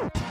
Woo!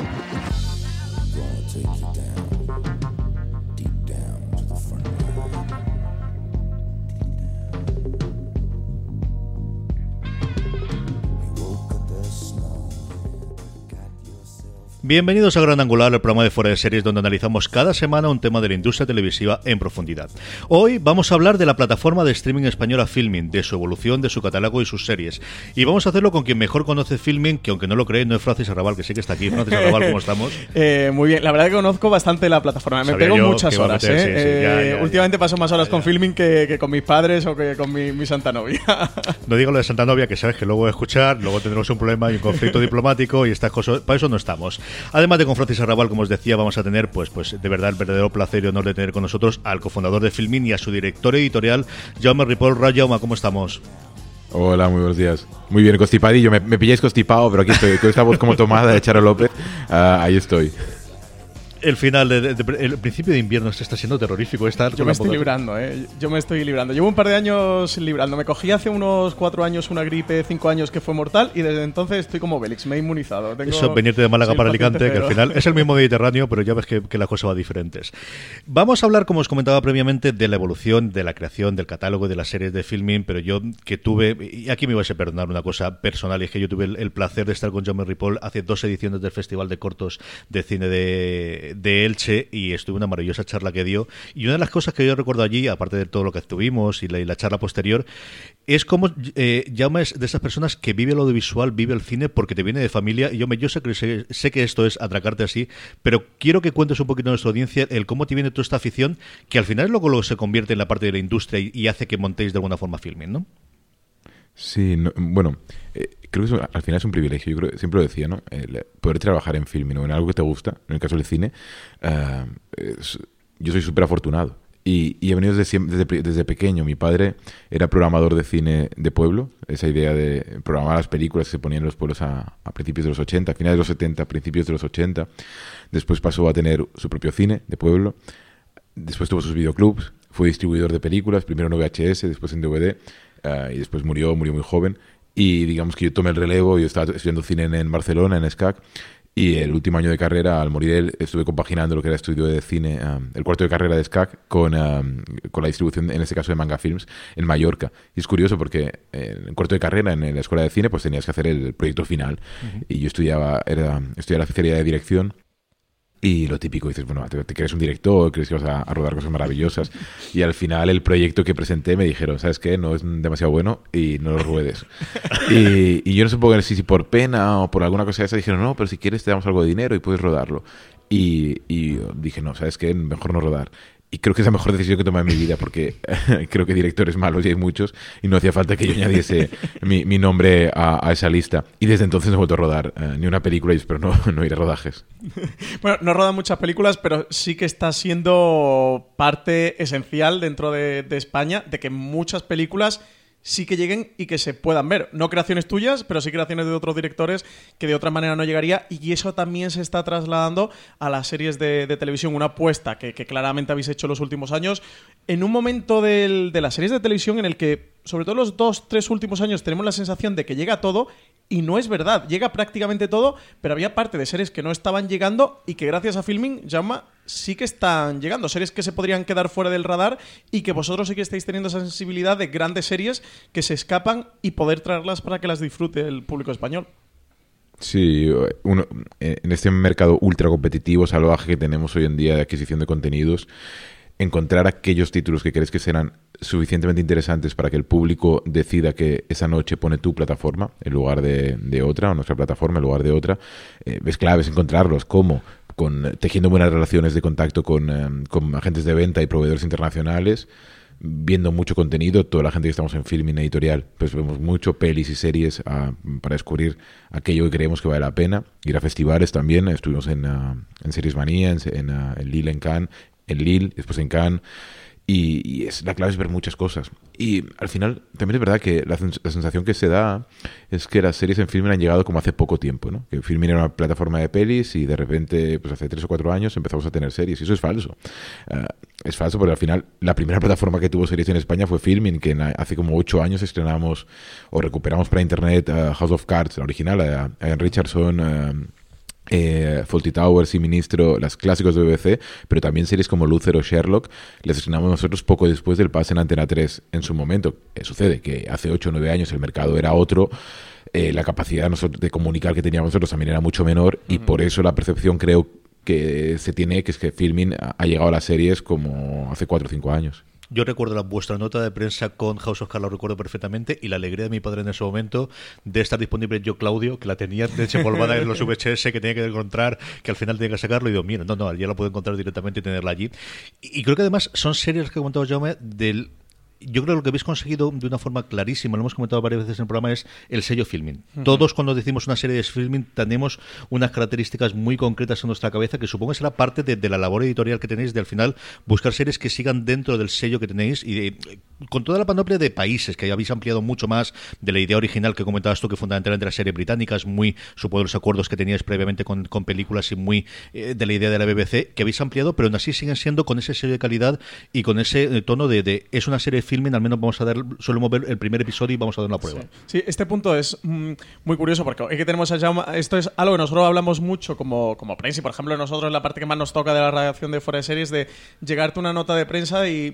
Bienvenidos a Gran Angular, el programa de Fuera de Series donde analizamos cada semana un tema de la industria televisiva en profundidad. Hoy vamos a hablar de la plataforma de streaming española Filming, de su evolución, de su catálogo y sus series. Y vamos a hacerlo con quien mejor conoce Filming, que aunque no lo cree, no es Francis Arrabal, que sí que está aquí. Francis Arrabal, ¿cómo estamos? Eh, muy bien, la verdad que conozco bastante la plataforma. Me Sabía pego muchas horas. meter, ¿eh? sí, sí, ya, Eh, ya, ya. últimamente paso más horas con filming que, que con mis padres o que con mi, mi santa novia. No digo lo de Santa Novia, que sabes que luego voy a escuchar, luego tendremos un problema y un conflicto diplomático y estas cosas. Para eso no estamos. Además de con Francis Arrabal, como os decía, vamos a tener, pues, pues de verdad, el verdadero placer y honor de tener con nosotros al cofundador de Filmin y a su director editorial, Jaume Ripoll. Ra, Jaume, ¿cómo estamos? Hola, muy buenos días. Muy bien, constipadillo. Me, me pilláis constipado, pero aquí estoy. Con esta voz como tomada de Charo López, ah, ahí estoy. El final, de, de- de- el principio de invierno este está siendo terrorífico. Estar Yo me estoy librando, ¿eh? Yo me estoy librando. Llevo un par de años librando. Me cogí hace unos cuatro años una gripe, cinco años que fue mortal y desde entonces estoy como Bélix. Me he inmunizado. Tengo- Eso, venirte de Málaga para Alicante, que al final es el mismo Mediterráneo, pero ya ves que, que la cosa va diferentes. Vamos a hablar, como os comentaba previamente, de la evolución, de la creación, del catálogo de las series de filming, pero yo que tuve, y aquí me vais a perdonar una cosa personal, y es que yo tuve el, el placer de estar con Jaume Ripoll hace dos ediciones del Festival de Cortos de Cine de, de Elche, y estuve una maravillosa charla que dio. Y una de las cosas que yo recuerdo allí, aparte de todo lo que estuvimos y la, y la charla posterior, es como eh, de esas personas que vive el audiovisual, vive el cine porque te viene de familia. Y yo, me, yo sé, que, sé, sé que esto es atracarte así, pero quiero que cuentes un poquito a nuestra audiencia el cómo te viene toda esta afición, que al final luego lo se convierte en la parte de la industria y, y hace que montéis de alguna forma filming, ¿no? Sí, no- bueno, eh, creo que al final es un privilegio. Yo creo, siempre lo decía, ¿no? El poder trabajar en filming o en algo que te gusta, en el caso del cine, es- yo soy súper afortunado. Y, y he venido desde, desde, desde pequeño. Mi padre era programador de cine de pueblo. Esa idea de programar las películas que se ponían en los pueblos a, a principios de los 80, a finales de los 70, principios de los 80. Después pasó a tener su propio cine de pueblo. Después tuvo sus videoclubs. Fue distribuidor de películas, primero en VHS, después en DVD. Ah, y después murió, murió muy joven. Y digamos que yo tomé el relevo. Yo estaba estudiando cine en, en Barcelona, en SCAC. Y el último año de carrera, al morir él, estuve compaginando lo que era estudio de cine, um, el cuarto de carrera de SCAC, con, um, con la distribución, en este caso de Manga Films, en Mallorca. Y es curioso porque en el cuarto de carrera, en la escuela de cine, pues tenías que hacer el proyecto final. Y yo estudiaba, era, estudiaba la especialidad de dirección. Y lo típico, dices, bueno, te, te crees un director, crees que vas a, a rodar cosas maravillosas. Y al final el proyecto que presenté me dijeron, ¿sabes qué? No es demasiado bueno y no lo ruedes. y, y yo no supongo si, si por pena o por alguna cosa de esa dijeron, no, pero si quieres te damos algo de dinero y puedes rodarlo. Y, y dije, no, ¿sabes qué? Mejor no rodar. Y creo que es la mejor decisión que he tomado en mi vida porque creo que directores malos y hay muchos y no hacía falta que yo añadiese mi, mi nombre a, esa lista. Y desde entonces no he vuelto a rodar eh, ni una película y espero no, no ir a rodajes. Bueno, no roda muchas películas, pero sí que está siendo parte esencial dentro de, de España de que muchas películas sí que lleguen y que se puedan ver. No creaciones tuyas, pero sí creaciones de otros directores que de otra manera no llegaría. Y eso también se está trasladando a las series de, televisión. Una apuesta que, claramente habéis hecho los últimos años. En un momento de las series de televisión en el que, sobre todo los dos, tres últimos años, tenemos la sensación de que llega todo y no es verdad, llega prácticamente todo, pero había parte de series que no estaban llegando y que gracias a Filming, llama sí que están llegando. Series que se podrían quedar fuera del radar y que vosotros sí que estáis teniendo esa sensibilidad de grandes series que se escapan y poder traerlas para que las disfrute el público español. Sí, uno, en este mercado ultra competitivo, salvaje que tenemos hoy en día de adquisición de contenidos, encontrar aquellos títulos que crees que serán suficientemente interesantes para que el público decida que esa noche pone tu plataforma en lugar de, otra, o nuestra plataforma en lugar de otra, eh, es clave encontrarlos. ¿Cómo? Con, tejiendo buenas relaciones de contacto con, eh, con agentes de venta y proveedores internacionales, viendo mucho contenido, toda la gente que estamos en filming editorial, pues vemos mucho pelis y series ah, para descubrir aquello que creemos que vale la pena. Ir a festivales también, estuvimos en, uh, en Series Manía, en, en, en Lille, en Cannes, en Lille, después en Cannes. Y, es, la clave es ver muchas cosas. Y al final, también es verdad que la, sensación que se da es que las series en Filmin han llegado como hace poco tiempo, ¿no? Que Filmin era una plataforma de pelis y de repente, pues hace tres o cuatro años empezamos a tener series. Y eso es falso. Ah, es falso porque al final la primera plataforma que tuvo series en España fue Filmin, que hace como ocho años estrenamos o recuperamos para internet ah, House of Cards, la original, a, Ian Richardson ah, eh, Faulty Towers y Ministro, las clásicos de BBC, pero también series como Luther o Sherlock, les estrenamos nosotros poco después del pase en Antena 3 en su momento. ¿Qué sucede? Que hace 8 o 9 años el mercado era otro, eh, la capacidad de comunicar que teníamos nosotros también era mucho menor y por eso la percepción creo que se tiene que es que Filming ha llegado a las series como hace 4 o 5 años. Yo recuerdo la, vuestra nota de prensa con House of Cards, lo recuerdo perfectamente, y la alegría de mi padre en ese momento de estar disponible yo, Claudio, que la tenía desempolvada en los VHS, que tenía que encontrar, que al final tenía que sacarlo, y digo, mira, no, no, ya la puedo encontrar directamente y tenerla allí. Y, creo que además son series que comentado Jaume del yo creo que lo que habéis conseguido de una forma clarísima, lo hemos comentado varias veces en el programa, es el sello filming. Todos cuando decimos una serie de filming tenemos unas características muy concretas en nuestra cabeza que supongo que será parte de, la labor editorial que tenéis de al final buscar series que sigan dentro del sello que tenéis y con toda la panoplia de países que habéis ampliado mucho más de la idea original que comentabas tú que fundamentalmente la serie británica es muy, supongo los acuerdos que teníais previamente con, películas y muy eh, de la idea de la BBC que habéis ampliado pero aún así siguen siendo con ese sello de calidad y con ese eh, tono de, de es una serie de filming, al menos vamos a dar, solemos ver el primer episodio y vamos a dar una prueba. Sí, este punto es mm, muy curioso porque es que tenemos allá, esto es algo que nosotros hablamos mucho como, como prensa y por ejemplo nosotros la parte que más nos toca de la redacción de fuera de series de llegarte una nota de prensa y,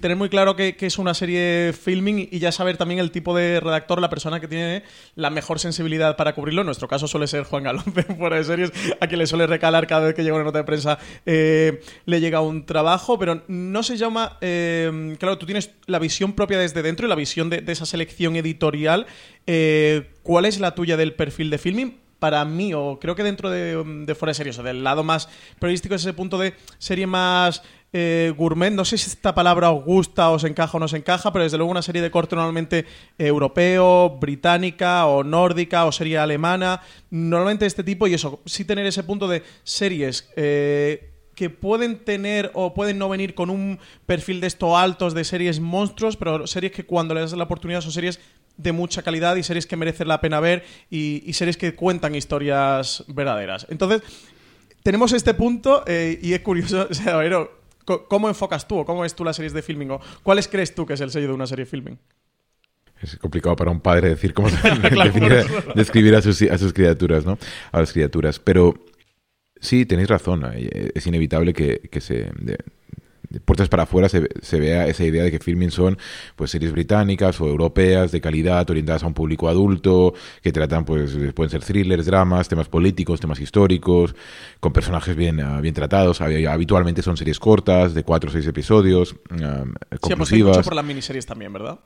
tener muy claro que, es una serie filming y ya saber también el tipo de redactor, la persona que tiene la mejor sensibilidad para cubrirlo. En nuestro caso suele ser Juan Galón fuera de series, a quien le suele recalar cada vez que llega una nota de prensa, eh, le llega un trabajo, pero no se llama... Eh, claro, tú tienes la visión propia desde dentro y la visión de, esa selección editorial. Eh, ¿Cuál es la tuya del perfil de filming? Para mí, o creo que dentro de, de fuera de series, o del lado más periodístico, es ese punto de serie más eh, gourmet. No sé si esta palabra os gusta, os encaja o no os encaja, pero desde luego una serie de corte normalmente europeo, británica o nórdica o serie alemana. Normalmente este tipo, y eso, sí tener ese punto de series. Eh, que pueden tener o pueden no venir con un perfil de esto altos de series monstruos, pero series que cuando les das la oportunidad son series de mucha calidad y series que merecen la pena ver y, series que cuentan historias verdaderas. Entonces, tenemos este punto eh, y es curioso, ¿cómo enfocas tú o cómo ves tú las series de filming? O ¿Cuáles crees tú que es el sello de una serie de filming? Es complicado para un padre decir cómo describir a sus, a sus criaturas, ¿no? A las criaturas. Pero Sí, tenéis razón. Eh, es inevitable que, se... De, puertas para afuera se, se, vea esa idea de que filming son pues series británicas o europeas de calidad orientadas a un público adulto que tratan pues pueden ser thrillers dramas temas políticos temas históricos con personajes bien ah, bien tratados habitualmente son series cortas de cuatro o seis episodios um, sí, mucho por las miniseries también verdad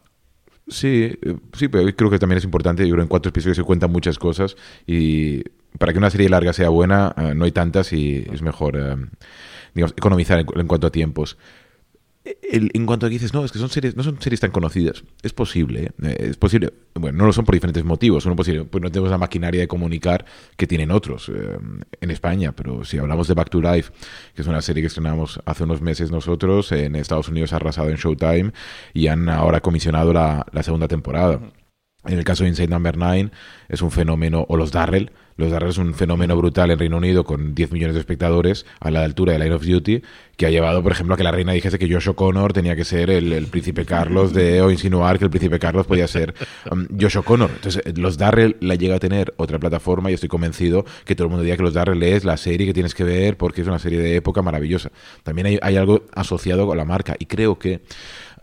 Sí, eh, sí, pero creo que también es importante. Yo creo que en cuatro episodios se cuentan muchas cosas y para que una serie larga sea buena, eh, no hay tantas y es mejor, eh, digamos, economizar en, cuanto a tiempos. en cuanto a que dices, no, es que son series, no son series tan conocidas, es posible, ¿eh? es posible, bueno, no lo son por diferentes motivos, uno posible, pues no tenemos la maquinaria de comunicar que tienen otros eh, en España, pero si hablamos de Back to Life, que es una serie que estrenamos hace unos meses nosotros, en Estados Unidos ha arrasado en Showtime y han ahora comisionado la, la segunda temporada. En el caso de Inside Number 9 es un fenómeno, o los Darrell, los Darrell es un fenómeno brutal en Reino Unido con 10 millones de espectadores a la altura de Line of Duty, que ha llevado, por ejemplo, a que la reina dijese que Josh O'Connor tenía que ser el, príncipe Carlos de, o insinuar que el príncipe Carlos podía ser um, Josh O'Connor. Entonces, los Darrell la llega a tener otra plataforma y estoy convencido que todo el mundo diría que los Darrell es la serie que tienes que ver porque es una serie de época maravillosa. También hay, algo asociado con la marca y creo que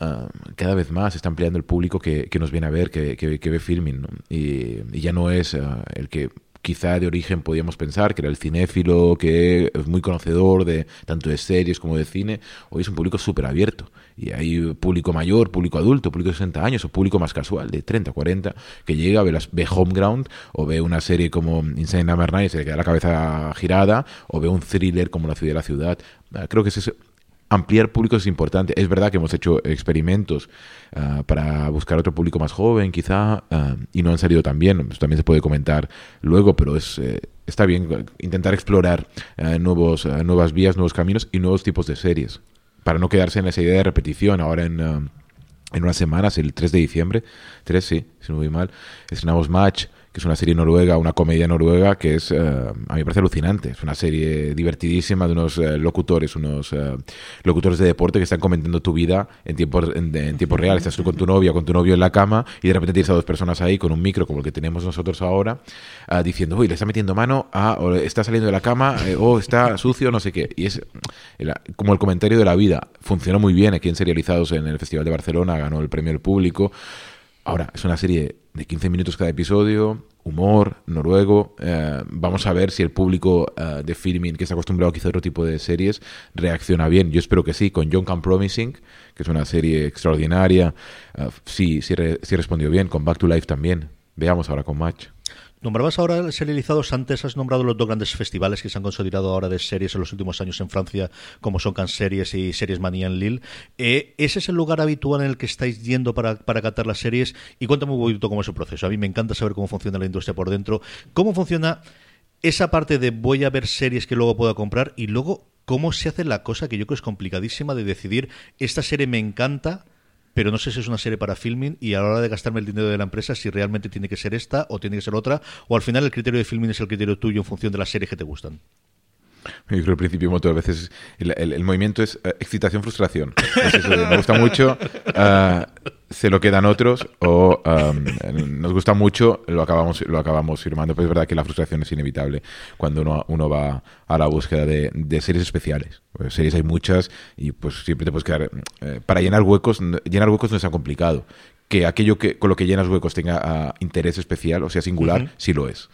Ah, cada vez más está ampliando el público que, nos viene a ver, que, ve filming, y, ya no es ah, el que quizá de origen podíamos pensar que era el cinéfilo, que es muy conocedor de tanto de series como de cine, hoy es un público súper abierto. Y hay público mayor, público adulto, público de 60 años o público más casual, de 30, 40, que llega, ve, las, ve Homeground o ve una serie como Insane Number 9 y se le queda la cabeza girada o ve un thriller como La ciudad de la ciudad. Ah, creo que es ampliar públicos es importante. Es verdad que hemos hecho experimentos ah, para buscar otro público más joven, quizá, ah, y no han salido tan bien. también se puede comentar luego, pero es, eh, está bien intentar explorar ah, nuevos, nuevas vías, nuevos caminos y nuevos tipos de series. Para no quedarse en esa idea de repetición. Ahora en, en unas semanas, el 3 de diciembre, 3 sí, si no voy mal, estrenamos Match es una serie noruega, una comedia noruega que es, eh, a mí me parece alucinante. Es una serie divertidísima de unos eh, locutores, unos eh, locutores de deporte que están comentando tu vida en tiempo, en, tiempo real. Estás tú con tu novia, con tu novio en la cama y de repente tienes a dos personas ahí con un micro como el que tenemos nosotros ahora, diciendo, uy, le está metiendo mano, a, o está saliendo de la cama, o está sucio, no sé qué. Y es como el comentario de la vida. Funcionó muy bien aquí en Serializados en el Festival de Barcelona, ganó el premio del público. Ahora, es una serie de 15 minutos cada episodio, humor, noruego. Eh, vamos a ver si el público eh, de filming, que está acostumbrado quizá a otro tipo de series, reacciona bien. Yo espero que sí, con John Can Promising, que es una serie extraordinaria. Eh, sí, sí, sí respondió bien, con Back to Life también. Veamos ahora con Match. Nombrabas ahora serializados, antes has nombrado los dos grandes festivales que se han consolidado ahora de series en los últimos años en Francia, como son Cannes Series y Series Manía en Lille. Eh, ¿Ese es el lugar habitual en el que estáis yendo para, para catar las series? Y cuéntame un poquito cómo es el proceso. A mí me encanta saber cómo funciona la industria por dentro. ¿Cómo funciona esa parte de voy a ver series que luego pueda comprar y luego cómo se hace la cosa que yo creo es complicadísima de decidir esta serie me encanta pero no sé si es una serie para filming y a la hora de gastarme el dinero de la empresa si realmente tiene que ser esta o tiene que ser otra, o al final el criterio de filming es el criterio tuyo en función de las series que te gustan. Yo creo que al principio muchas veces el, movimiento es eh, excitación, frustración. me gusta mucho, uh, se lo quedan otros, o um, nos gusta mucho, lo acabamos, lo acabamos firmando. Pero es verdad que la frustración es inevitable cuando uno, uno va a la búsqueda de, de series especiales. Pues series hay muchas y pues siempre te puedes quedar... Eh, para llenar huecos, llenar huecos no es tan complicado. Que aquello que con lo que llenas huecos tenga ah, interés especial, o sea, singular, sí lo es.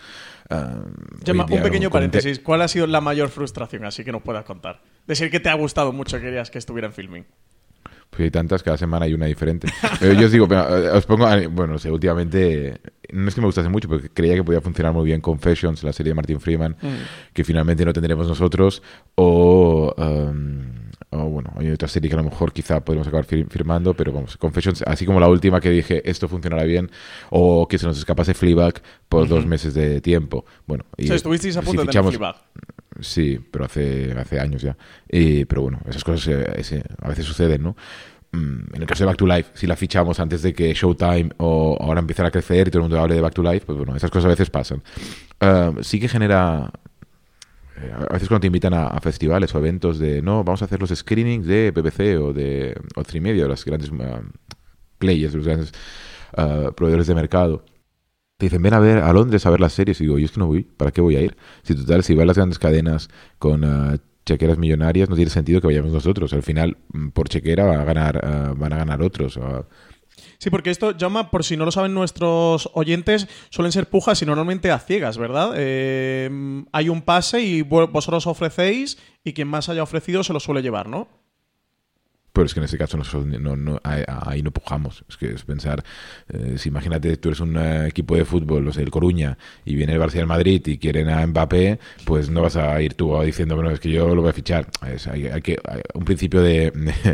Ah, un pequeño paréntesis. ¿Cuál ha sido la mayor frustración, así que nos puedas contar? Decir que te ha gustado mucho, querías que estuviera en filming. Pues hay tantas, cada semana hay una diferente. Pero yo os digo, eh, os pongo, bueno, no sé, últimamente, no es que me gustase mucho, porque creía que podía funcionar muy bien Confessions, la serie de Martin Freeman, mm. que finalmente no tendremos nosotros, o... Um, o bueno, hay otra serie que a lo mejor quizá podemos acabar firmando, pero vamos, Confessions, así como la última que dije, esto funcionará bien, o que se nos escapase Fleabag por dos meses de tiempo. Bueno, y, estuvisteis a punto de tener. Sí, pero hace, hace años ya. Y, pero bueno, esas cosas eh, a veces suceden, ¿no? Mm, en el caso de Back to Life, si la fichamos antes de que Showtime o ahora empiezan a crecer y todo el mundo hable de Back to Life, pues bueno, esas cosas a veces pasan. Ah, sí que genera eh, a veces cuando te invitan a, festivales o eventos de no, vamos a hacer los screenings de BBC o de o Media, los grandes uh, players, los grandes uh, proveedores de mercado. Te dicen, ven a ver a Londres a ver las series. Y digo, yo es que no voy, ¿para qué voy a ir? Si total, si van las grandes cadenas con uh, chequeras millonarias, no tiene sentido que vayamos nosotros. Al final, mm, por chequera van a ganar, van a ganar otros. Sí, porque esto, llama, por si no lo saben nuestros oyentes, suelen ser pujas y normalmente a ciegas, ¿verdad? Eh, hay un pase y vosotros ofrecéis y quien más haya ofrecido se lo suele llevar, ¿no? Pero es que en este caso no, no, ahí no pujamos. Es que es pensar, eh, si imagínate, tú eres un eh, equipo de fútbol, los el Coruña, y viene el Barça del Madrid y quieren a Mbappé, pues no vas a ir tú diciendo, bueno, es que yo lo voy a fichar. hay, que, un principio de,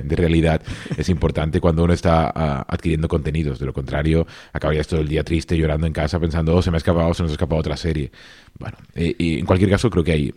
realidad es importante cuando uno está ah, adquiriendo contenidos. De lo contrario, acabarías todo el día triste, llorando en casa, pensando, oh, se me ha escapado, se nos ha escapado otra serie. Bueno, y en cualquier caso, creo que hay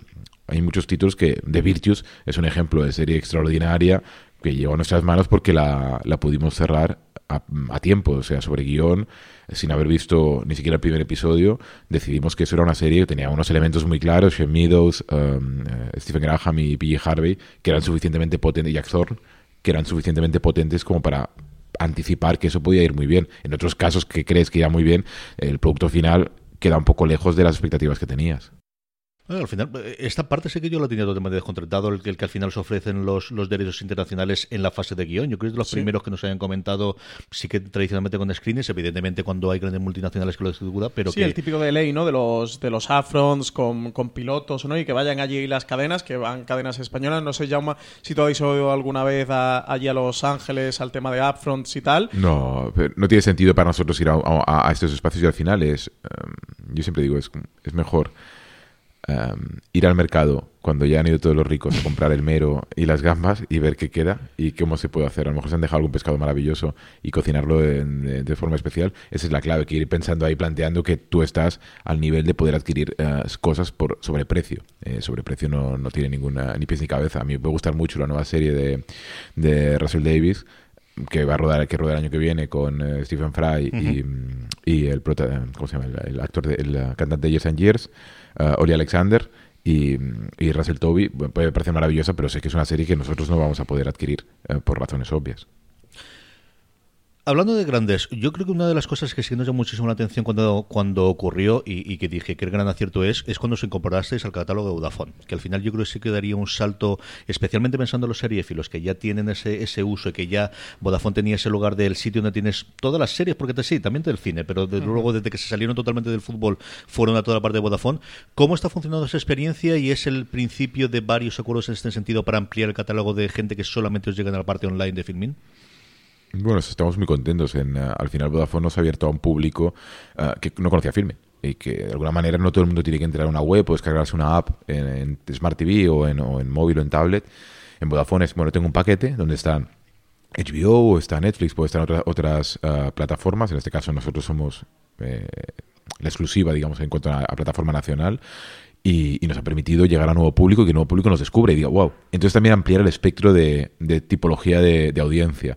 hay muchos títulos que The Virtues es un ejemplo de serie extraordinaria que llegó a nuestras manos porque la, la pudimos cerrar a, tiempo, o sea, sobre guion, sin haber visto ni siquiera el primer episodio, decidimos que eso era una serie que tenía unos elementos muy claros, Sean Meadows, um, eh, Stephen Graham y P.J. Harvey, que eran suficientemente potentes, y Jack Thorne, que eran suficientemente potentes como para anticipar que eso podía ir muy bien. En otros casos que crees que iba muy bien, el producto final queda un poco lejos de las expectativas que tenías al final, eh, esta parte sé que yo lo tenía totalmente descontratado, el, el que al final se ofrecen los, los derechos internacionales en la fase de guion. Yo creo que es de los primeros que nos hayan comentado, sí que tradicionalmente con screens, evidentemente cuando hay grandes multinacionales que lo distribuyen, pero sí, el típico de ley, ¿no? De los, de los afrons con, con pilotos, ¿no? Y que vayan allí las cadenas, que van cadenas españolas. No sé, Jaume, si tú habéis oído alguna vez allí a Los Ángeles al tema de upfronts y tal. No, no tiene sentido para nosotros ir a, estos espacios y al final es, em, yo siempre digo, es, es mejor Ir al mercado cuando ya han ido todos los ricos a comprar el mero y las gambas y ver qué queda y cómo se puede hacer. A lo mejor se han dejado algún pescado maravilloso y cocinarlo de, forma especial. Esa es la clave, que ir pensando ahí, planteando que tú estás al nivel de poder adquirir eh, cosas por sobreprecio. Eh, sobreprecio no, no tiene ninguna ni pies ni cabeza. A mí me gustar mucho la nueva serie de, de Russell Davis que va a rodar que rodar el año que viene con eh, Stephen Fry y, y, el ¿cómo se llama? el, actor de, el cantante de Years and Years uh, Oli Alexander y, y, Russell Toby. Puede parecer maravillosa pero sé que es una serie que nosotros no vamos a poder adquirir uh, por razones obvias Hablando de grandes, yo creo que una de las cosas que sí nos llamó muchísimo la atención cuando, cuando ocurrió y, que dije que el gran acierto es, es cuando se incorporasteis al catálogo de Vodafone. Que al final yo creo que sí que daría un salto, especialmente pensando en los seriefilos, que ya tienen ese, ese uso y que ya Vodafone tenía ese lugar del sitio donde tienes todas las series, porque te, sí, también del cine, pero desde luego desde que se salieron totalmente del fútbol fueron a toda la parte de Vodafone. ¿Cómo está funcionando esa experiencia y es el principio de varios acuerdos en este sentido para ampliar el catálogo de gente que solamente os llegan a la parte online de Filmin? Bueno, estamos muy contentos. En, eh, al final Vodafone nos ha abierto a un público eh, que no conocía Filme y que de alguna manera no todo el mundo tiene que entrar a una web o descargarse una app en, Smart TV o en, o en, móvil o en tablet. En Vodafone es, bueno, tengo un paquete donde están HBO, está Netflix, puede estar otras, otras eh, plataformas. En este caso nosotros somos la exclusiva, digamos, en cuanto a, plataforma nacional. Y, nos ha permitido llegar a nuevo público y que el nuevo público nos descubre y diga, wow. Entonces también ampliar el espectro de, tipología de, de audiencia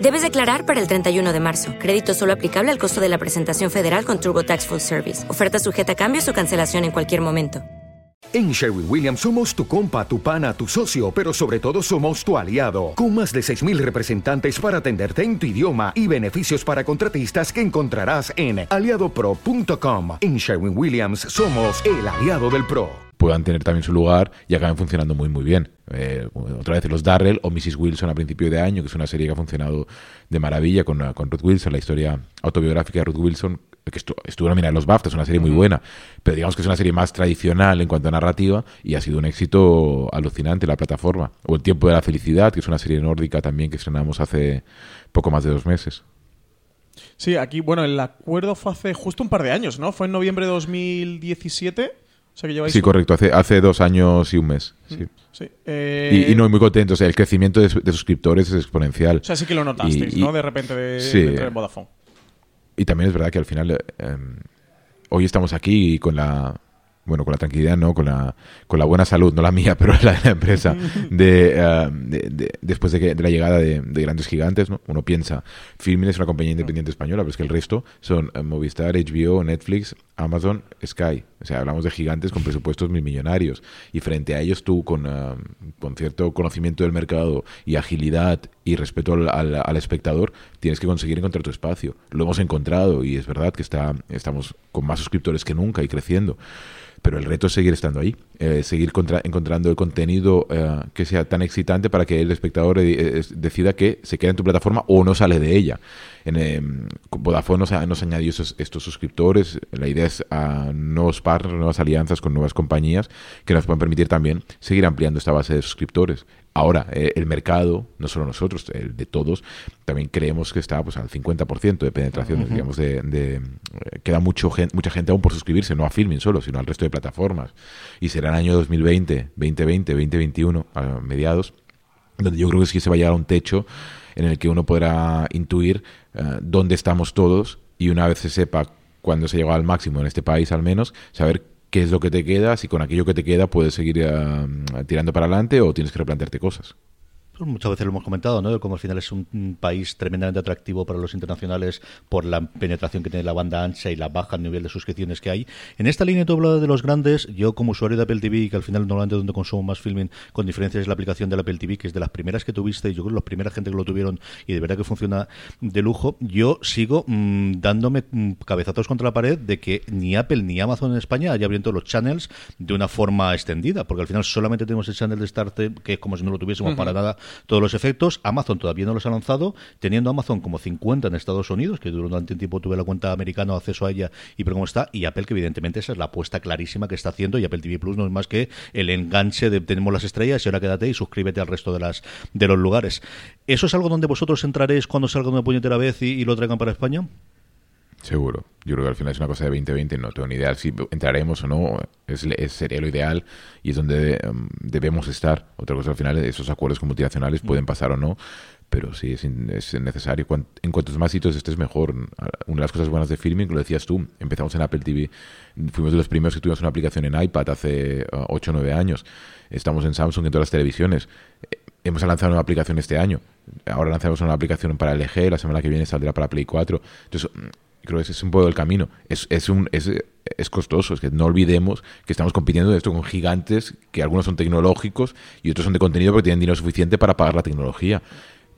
Debes declarar para el 31 de marzo. Crédito solo aplicable al costo de la presentación federal con Turbo Tax Full Service. Oferta sujeta a cambios o cancelación en cualquier momento. En Sherwin Williams somos tu compa, tu pana, tu socio, pero sobre todo somos tu aliado. Con más de 6.000 representantes para atenderte en tu idioma y beneficios para contratistas que encontrarás en aliadopro.com. En Sherwin Williams somos el aliado del PRO puedan tener también su lugar y acaben funcionando muy muy bien. Eh, otra vez los Darrell o Mrs. Wilson a principio de año, que es una serie que ha funcionado de maravilla con, con Ruth Wilson, la historia autobiográfica de Ruth Wilson, que estuvo, estuvo nominada en los BAFTA, es una serie muy buena, pero digamos que es una serie más tradicional en cuanto a narrativa y ha sido un éxito alucinante la plataforma. O El tiempo de la felicidad, que es una serie nórdica también que estrenamos hace poco más de dos meses. Sí, aquí, bueno, el acuerdo fue hace justo un par de años, ¿no? Fue en noviembre de 2017 sí, correcto, hace, hace dos años y un mes. Mm, sí. Eh, y, no, muy contento. O sea, el crecimiento de, suscriptores es exponencial. O sea, sí que lo notasteis, ¿no? De repente de, Vodafone. Y también es verdad que al final, em, hoy estamos aquí con la bueno, con la tranquilidad, no, con la, con la buena salud, no la mía, pero la de la empresa, de, eh, después de, que, de, la llegada de, grandes gigantes, ¿no? Uno piensa, Filmin es una compañía independiente española, pero es que el resto son eh, Movistar, HBO, Netflix, Amazon, Sky. O sea, hablamos de gigantes con presupuestos mil millonarios. Y frente a ellos tú, con, ah, con cierto conocimiento del mercado y agilidad y respeto al, al, espectador, tienes que conseguir encontrar tu espacio. Lo hemos encontrado y es verdad que está, estamos con más suscriptores que nunca y creciendo pero el reto es seguir estando ahí, eh, seguir encontrando el contenido eh, que sea tan excitante para que el espectador eh, decida que se queda en tu plataforma o no sale de ella. En, em, Vodafone nos nos añadido estos suscriptores, la idea es a nuevos partners, nuevas alianzas con nuevas compañías que nos pueden permitir también seguir ampliando esta base de suscriptores. Ahora, eh, el mercado, no solo nosotros, el de todos, también creemos que está pues, al 50% de penetración, digamos, de, eh, queda mucho, mucha gente aún por suscribirse, no a Filming solo, sino al resto de plataformas. Y será el año 2020, 2020, 2021, a mediados, donde yo creo que sí se va a llegar a un techo en el que uno podrá intuir eh, dónde estamos todos y una vez se sepa cuándo se llegó al máximo en este país al menos, saber qué es lo que te queda, si con aquello que te queda puedes seguir eh, tirando para adelante o tienes que replantearte cosas. Pues muchas veces lo hemos comentado, ¿no? De cómo al final es un país tremendamente atractivo para los internacionales por la penetración que tiene la banda ancha y la baja nivel de suscripciones que hay. En esta línea tú hablado de los grandes, yo como usuario de Apple TV, que al final normalmente donde consumo más filming, con diferencias es la aplicación de la Apple TV, que es de las primeras que tuviste, y yo creo que la primera gente que lo tuvieron y de verdad que funciona de lujo, yo sigo mm, dándome mm, cabezazos contra la pared de que ni Apple ni Amazon en España haya abierto los channels de una forma extendida, porque al final solamente tenemos el channel de Start, que es como si no lo tuviésemos para nada todos los efectos. Amazon todavía no los ha lanzado, teniendo Amazon como 50 en Estados Unidos, que durante un tiempo tuve la cuenta americana, acceso a ella y ver cómo está, y Apple, que evidentemente esa es la apuesta clarísima que está haciendo, y Apple TV Plus no es más que el enganche de tenemos las estrellas y ahora quédate y suscríbete al resto de las de los lugares. ¿Eso es algo donde vosotros entraréis cuando salga una puñetera vez y lo traigan para España? Seguro. Yo creo que al final es una cosa de 2020, no tengo ni idea si entraremos o no, es, sería lo ideal y es donde em, debemos estar. Otra cosa al final, esos acuerdos con multinacionales pueden pasar o no, pero sí es, es necesario. en cuantos más sitios estés, mejor. Una de las cosas buenas de filming, lo decías tú, empezamos en Apple TV, fuimos de los primeros que tuvimos una aplicación en iPad hace 8 o 9 años, estamos en Samsung en todas las televisiones. Hemos lanzado una aplicación este año. Ahora lanzamos una aplicación para LG, la semana que viene saldrá para Play 4. Entonces, creo que ese es un poco el camino. Es, es, un, es, es costoso, es que no olvidemos que estamos compitiendo esto con gigantes que algunos son tecnológicos y otros son de contenido porque tienen dinero suficiente para pagar la tecnología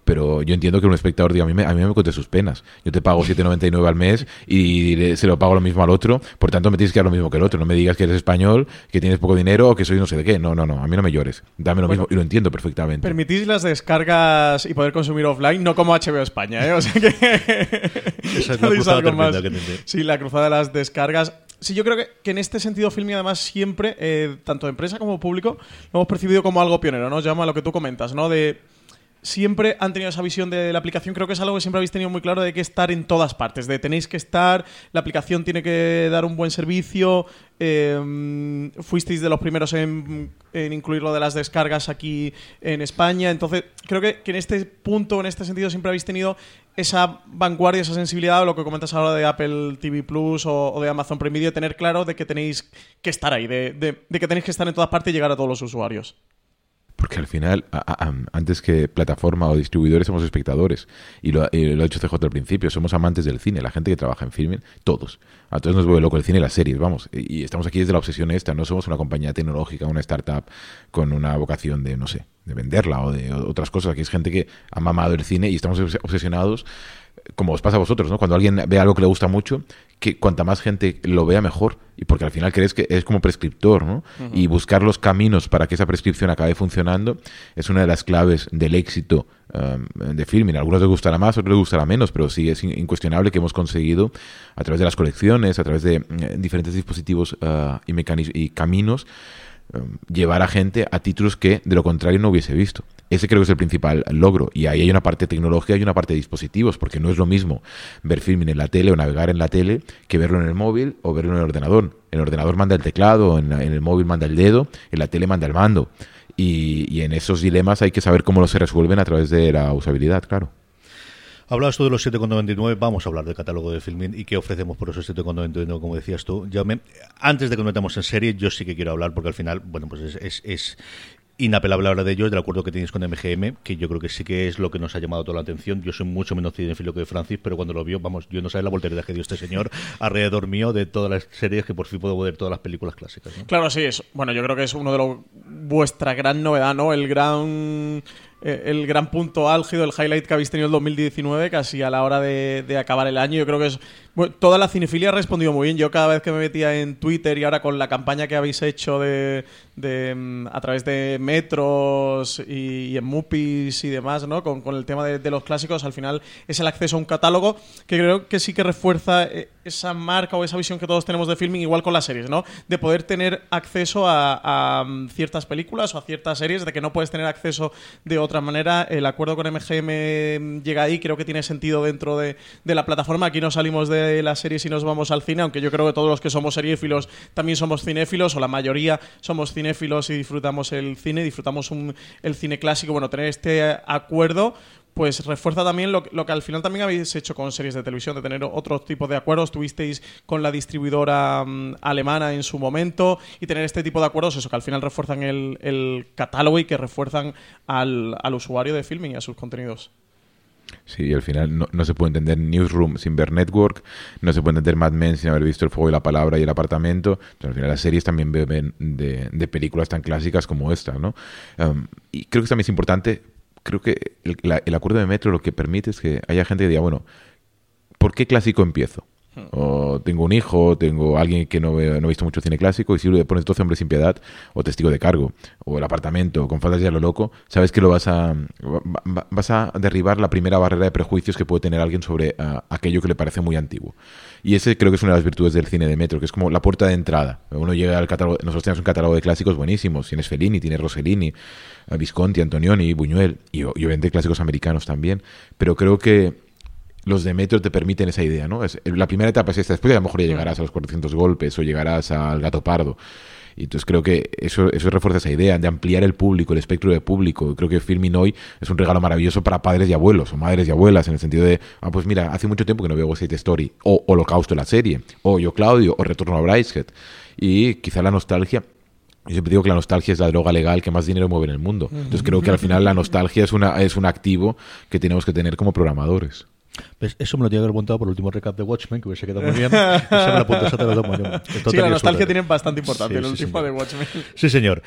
pero yo entiendo que un espectador diga, a mí me, a mí me cuente sus penas. Yo te pago 7,99 al mes y se lo pago lo mismo al otro, por tanto me tienes que dar lo mismo que el otro. No me digas que eres español, que tienes poco dinero o que soy no sé de qué. No, no, no, a mí no me llores. Dame lo mismo y lo entiendo perfectamente. Permitís las descargas y poder consumir offline, no como HBO España, ¿eh? O sea que... Esa es la cruzada que Sí, la cruzada de las descargas. Sí, yo creo que, que, en este sentido Filmi además siempre, eh, tanto empresa como público, lo hemos percibido como algo pionero, ¿no? Llama lo que tú comentas, ¿no? De siempre han tenido esa visión de la aplicación. Creo que es algo que siempre habéis tenido muy claro de que estar en todas partes, de tenéis que estar, la aplicación tiene que dar un buen servicio. Em, fuisteis de los primeros en, incluir lo de las descargas aquí en España. Entonces, creo que, en este punto, en este sentido, siempre habéis tenido esa vanguardia, esa sensibilidad, lo que comentas ahora de Apple TV Plus o, de Amazon Prime Video, tener claro de que tenéis que estar ahí, de, de que tenéis que estar en todas partes y llegar a todos los usuarios. Porque al final, antes que plataforma o distribuidores, somos espectadores. Y lo, ha dicho CJ al principio, somos amantes del cine. La gente que trabaja en filming, todos. A todos nos vuelve loco el cine y las series, vamos. Y estamos aquí desde la obsesión esta. No somos una compañía tecnológica, una startup con una vocación de, no sé, de venderla o de otras cosas. Aquí es gente que ha mamado el cine y estamos obsesionados como os pasa a vosotros, ¿no? Cuando alguien ve algo que le gusta mucho, que cuanta más gente lo vea mejor, y porque al final crees que es como prescriptor, ¿no? Y buscar los caminos para que esa prescripción acabe funcionando es una de las claves del éxito um, de filming. A algunos les gustará más, a otros les gustará menos, pero sí es incuestionable que hemos conseguido, a través de las colecciones, a través de eh, diferentes dispositivos uh, y, y caminos, um, llevar a gente a títulos que de lo contrario no hubiese visto. Ese creo que es el principal logro. Y ahí hay una parte de tecnología y una parte de dispositivos, porque no es lo mismo ver filming en la tele o navegar en la tele que verlo en el móvil o verlo en el ordenador. El ordenador manda el teclado, en, el móvil manda el dedo, en la tele manda el mando. Y, en esos dilemas hay que saber cómo los se resuelven a través de la usabilidad, claro. Hablabas tú de los 7,99, vamos a hablar del catálogo de filming y qué ofrecemos por esos 7,99, como decías tú. antes de que nos metamos en serie, yo sí que quiero hablar porque al final, bueno, pues es, inapelable hablar de ello es del acuerdo que tenéis con MGM, que yo creo que sí que es lo que nos ha llamado toda la atención. Yo soy mucho menos cinefilo que Francis, pero cuando lo vio, vamos, yo no sé la voltería que dio este señor alrededor mío de todas las series que por fin puedo ver todas las películas clásicas. Claro, sí, es, bueno, yo creo que es uno de los vuestra gran novedad, ¿no? El gran eh, el gran punto álgido, el highlight que habéis tenido el 2019, casi a la hora de, de acabar el año. Yo creo que es toda la cinefilia ha respondido muy bien. Yo cada vez que me metía en Twitter y ahora con la campaña que habéis hecho de, mm, a través de metros y, en Mupis y demás, ¿no? Con, el tema de, los clásicos, al final es el acceso a un catálogo que creo que sí que refuerza eh, esa marca o esa visión que todos tenemos de filming, igual con las series, ¿no? De poder tener acceso a, mm, ciertas películas o a ciertas series, de que no puedes tener acceso de otra manera. El acuerdo con MGM llega ahí, creo que tiene sentido dentro de, de la plataforma. Aquí no salimos de las series y nos vamos al cine, aunque yo creo que todos los que somos seriéfilos también somos cinéfilos, o la mayoría somos cinéfilos y disfrutamos el cine, disfrutamos el cine clásico. Bueno, tener este acuerdo pues refuerza también lo, que al final también habéis hecho con series de televisión, de tener otro tipo de acuerdos. Tuvisteis con la distribuidora mm, alemana en su momento y tener este tipo de acuerdos, eso, que al final refuerzan el, catálogo y que refuerzan al, al usuario de filming y a sus contenidos. Sí, al final no, se puede entender Newsroom sin ver Network, no se puede entender Mad Men sin haber visto El Fuego y la Palabra y El Apartamento. al final las series también beben de, películas tan clásicas como esta, ¿no? Um, y creo que también es importante, creo que el, el, acuerdo de Metro lo que permite es que haya gente que diga, bueno, ¿por qué clásico empiezo? O tengo un hijo, tengo alguien que no, no he visto mucho cine clásico, y si le pones 12 hombres sin piedad, o testigo de cargo, o el apartamento, con faltas de lo loco, sabes que lo vas a, vas a derribar la primera barrera de prejuicios que puede tener alguien sobre ah, aquello que le parece muy antiguo. Y ese creo que es una de las virtudes del cine de Metro, que es como la puerta de entrada. Uno llega al catálogo, nosotros tenemos un catálogo de clásicos buenísimos. Tienes Fellini, tienes Rossellini, Visconti, Antonioni, Buñuel, y, y obviamente clásicos americanos también. Pero creo que los de Metro te permiten esa idea, ¿no? Es, la primera etapa es esta, después a lo mejor ya llegarás a los 400 golpes o llegarás al gato pardo. Y entonces creo que eso, eso refuerza esa idea de ampliar el público, el espectro de público. Creo que Filming hoy es un regalo maravilloso para padres y abuelos, o madres y abuelas, en el sentido de, ah, pues mira, hace mucho tiempo que no veo West Story, o Holocausto la serie, o Yo Claudio, o Retorno a Brideshead. Y quizá la nostalgia yo siempre digo que la nostalgia es la droga legal que más dinero mueve en el mundo. Entonces creo que al final la nostalgia es, una, es un activo que tenemos que tener como programadores. Eso me lo tenía que haber montado por el último recap de Watchmen, que hubiese quedado muy bien. Esa me la apunto, esa te lo Sí, la nostalgia tiene bastante importante en el último de Watchmen. Sí, señor.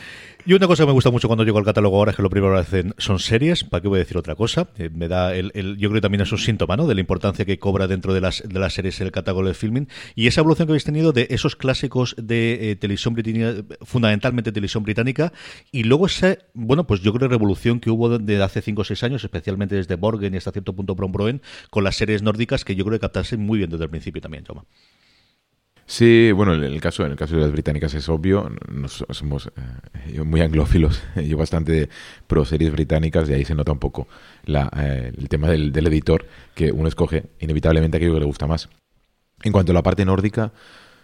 Y una cosa que me gusta mucho cuando llego al catálogo ahora es que lo primero que hacen son series. ¿Para qué voy a decir otra cosa? Eh, me da el, yo creo que también es un síntoma ¿no? de la importancia que cobra dentro de las, de las series el catálogo de filming. Y esa evolución que habéis tenido de esos clásicos de eh, televisión británica, fundamentalmente televisión británica, y luego esa, bueno, pues yo creo revolución que hubo desde hace 5 o 6 años, especialmente desde Borgen y hasta cierto punto Brombroen, con las series nórdicas que yo creo que captarse muy bien desde el principio también, Toma. Sí, bueno, en el caso, en el caso de las británicas es obvio, somos eh, muy anglófilos, yo bastante pro series británicas y ahí se nota un poco la, eh, el tema del, editor, que uno escoge inevitablemente aquello que le gusta más. En cuanto a la parte nórdica,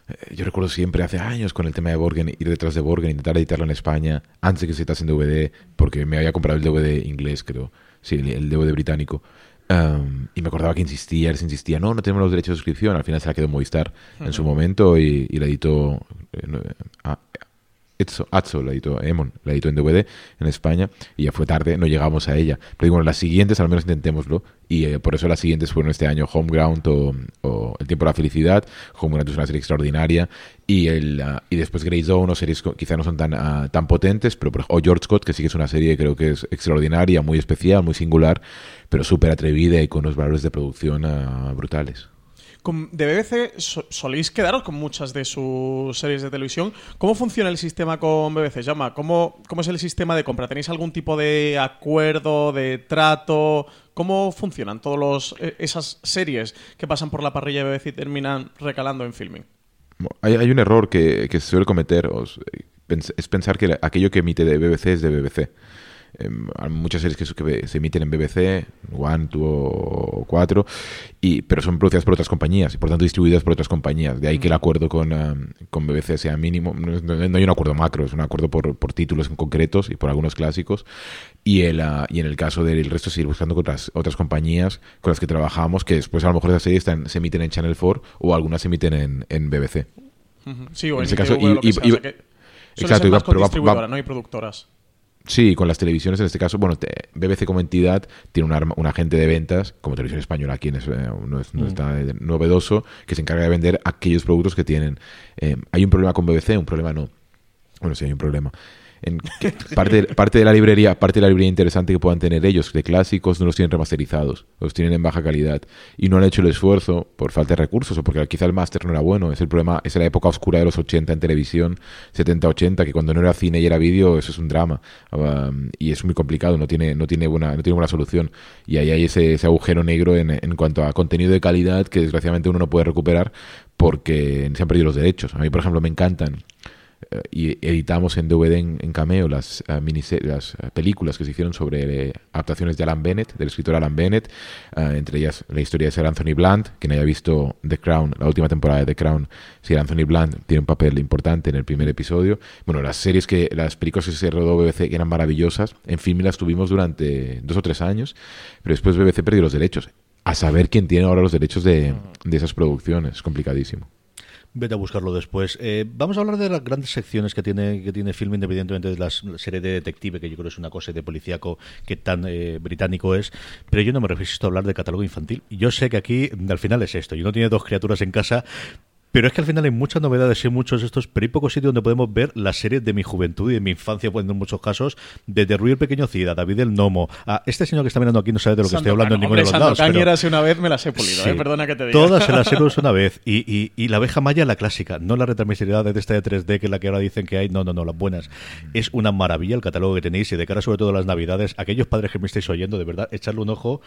eh, yo recuerdo siempre hace años con el tema de Borgen, ir detrás de Borgen, intentar editarlo en España, antes de que se editase en DVD, porque me había comprado el DVD inglés, creo, sí, el DVD británico y me acordaba que insistía, él insistía, no, no tenemos los derechos de suscripción. Al final se la quedó Movistar en su momento y, y la editó. Eh, ah, Atso, la editó Emon, la editó en DVD en España y ya fue tarde, no llegamos a ella. Pero digo, bueno, las siguientes al menos intentémoslo y eh, por eso las siguientes fueron este año Homeground o, El tiempo de la felicidad. Homeground es una serie extraordinaria y el uh, y después Grey Zone o series quizá no son tan, uh, tan potentes, pero o George Scott, que sí que es una serie creo que es extraordinaria, muy especial, muy singular, pero súper atrevida y con unos valores de producción uh, brutales de BBC soléis quedaros con muchas de sus series de televisión. ¿Cómo funciona el sistema con BBC? Llama, ¿cómo, ¿cómo es el sistema de compra? ¿Tenéis algún tipo de acuerdo, de trato? ¿Cómo funcionan todas e, esas series que pasan por la parrilla de BBC y terminan recalando en filming? Hay, hay un error que, que, se suele cometer, es pensar que aquello que emite de BBC es de BBC. Em, hay muchas series que, se emiten en BBC, One, Two o Cuatro, y, pero son producidas por otras compañías y por tanto distribuidas por otras compañías. De ahí que el acuerdo con, um, con BBC sea mínimo. No, hay un acuerdo macro, es un acuerdo por, por títulos en concretos y por algunos clásicos. Y, el, uh, y en el caso del resto, seguir buscando con otras, otras compañías con las que trabajamos, que después a lo mejor esas series están, se emiten en Channel 4 o algunas se emiten en, en BBC. Sí, o en, ese caso. Y, y, exacto, más con distribuidora, no hay productoras. Sí, con las televisiones en este caso, bueno, BBC como entidad tiene un, un agente de ventas, como televisión española aquí es, no, es, no mm. está novedoso, que se encarga de vender aquellos productos que tienen. Eh, ¿Hay un problema con BBC? Un problema no. Bueno, sí hay un problema en parte, parte de la librería parte de la librería interesante que puedan tener ellos de clásicos no los tienen remasterizados los tienen en baja calidad. Y no han hecho el esfuerzo por falta de recursos o porque quizá el máster no era bueno. Es el problema es la época oscura de los 80 en televisión 70-80 que cuando no era cine y era vídeo eso es un drama. Um, y es muy complicado no tiene no tiene buena no tiene buena solución. Y ahí hay ese, ese agujero negro en, en cuanto a contenido de calidad que desgraciadamente uno no puede recuperar porque se han perdido los derechos. A mí por ejemplo me encantan y editamos en DVD en, Cameo las, uh, las eh, películas que se hicieron sobre adaptaciones de Alan Bennett, del escritor Alan Bennett, entre ellas la historia de Sir Anthony Blunt, quien haya visto The Crown, la última temporada de The Crown, Sir Anthony Blunt tiene un papel importante en el primer episodio. Bueno, las series que, las películas que se rodó BBC eran maravillosas, en film las tuvimos durante dos o tres años, pero después BBC perdió los derechos. A saber quién tiene ahora los derechos de, de esas producciones, es complicadísimo. Vete a buscarlo después. Eh, vamos a hablar de las grandes secciones que tiene que tiene film, independientemente de la serie de detective, que yo creo es una cosa de policíaco que tan eh, británico es. Pero yo no me resisto a hablar de catálogo infantil. Yo sé que aquí, al final es esto. Yo no tiene dos criaturas en casa, pero es que al final hay muchas novedades y muchos de estos, pero hay pocos sitios donde podemos ver las series de mi juventud y de mi infancia, pues en muchos casos, desde Rui el Pequeño Cida, David el Nomo, a este señor que está mirando aquí no sabe de lo que estoy hablando en ninguno de los lados. Pero... una vez me las he pulido, ¿eh? perdona que te diga. Todas se las he pulido una vez. Y, y, y, la abeja maya, la clásica, no la retransmisibilidad de esta de 3D, que es la que ahora dicen que hay, no, no, no, las buenas. Es una maravilla el catálogo que tenéis y de cara sobre todo a las navidades, aquellos padres que me estáis oyendo, de verdad, echarle un ojo,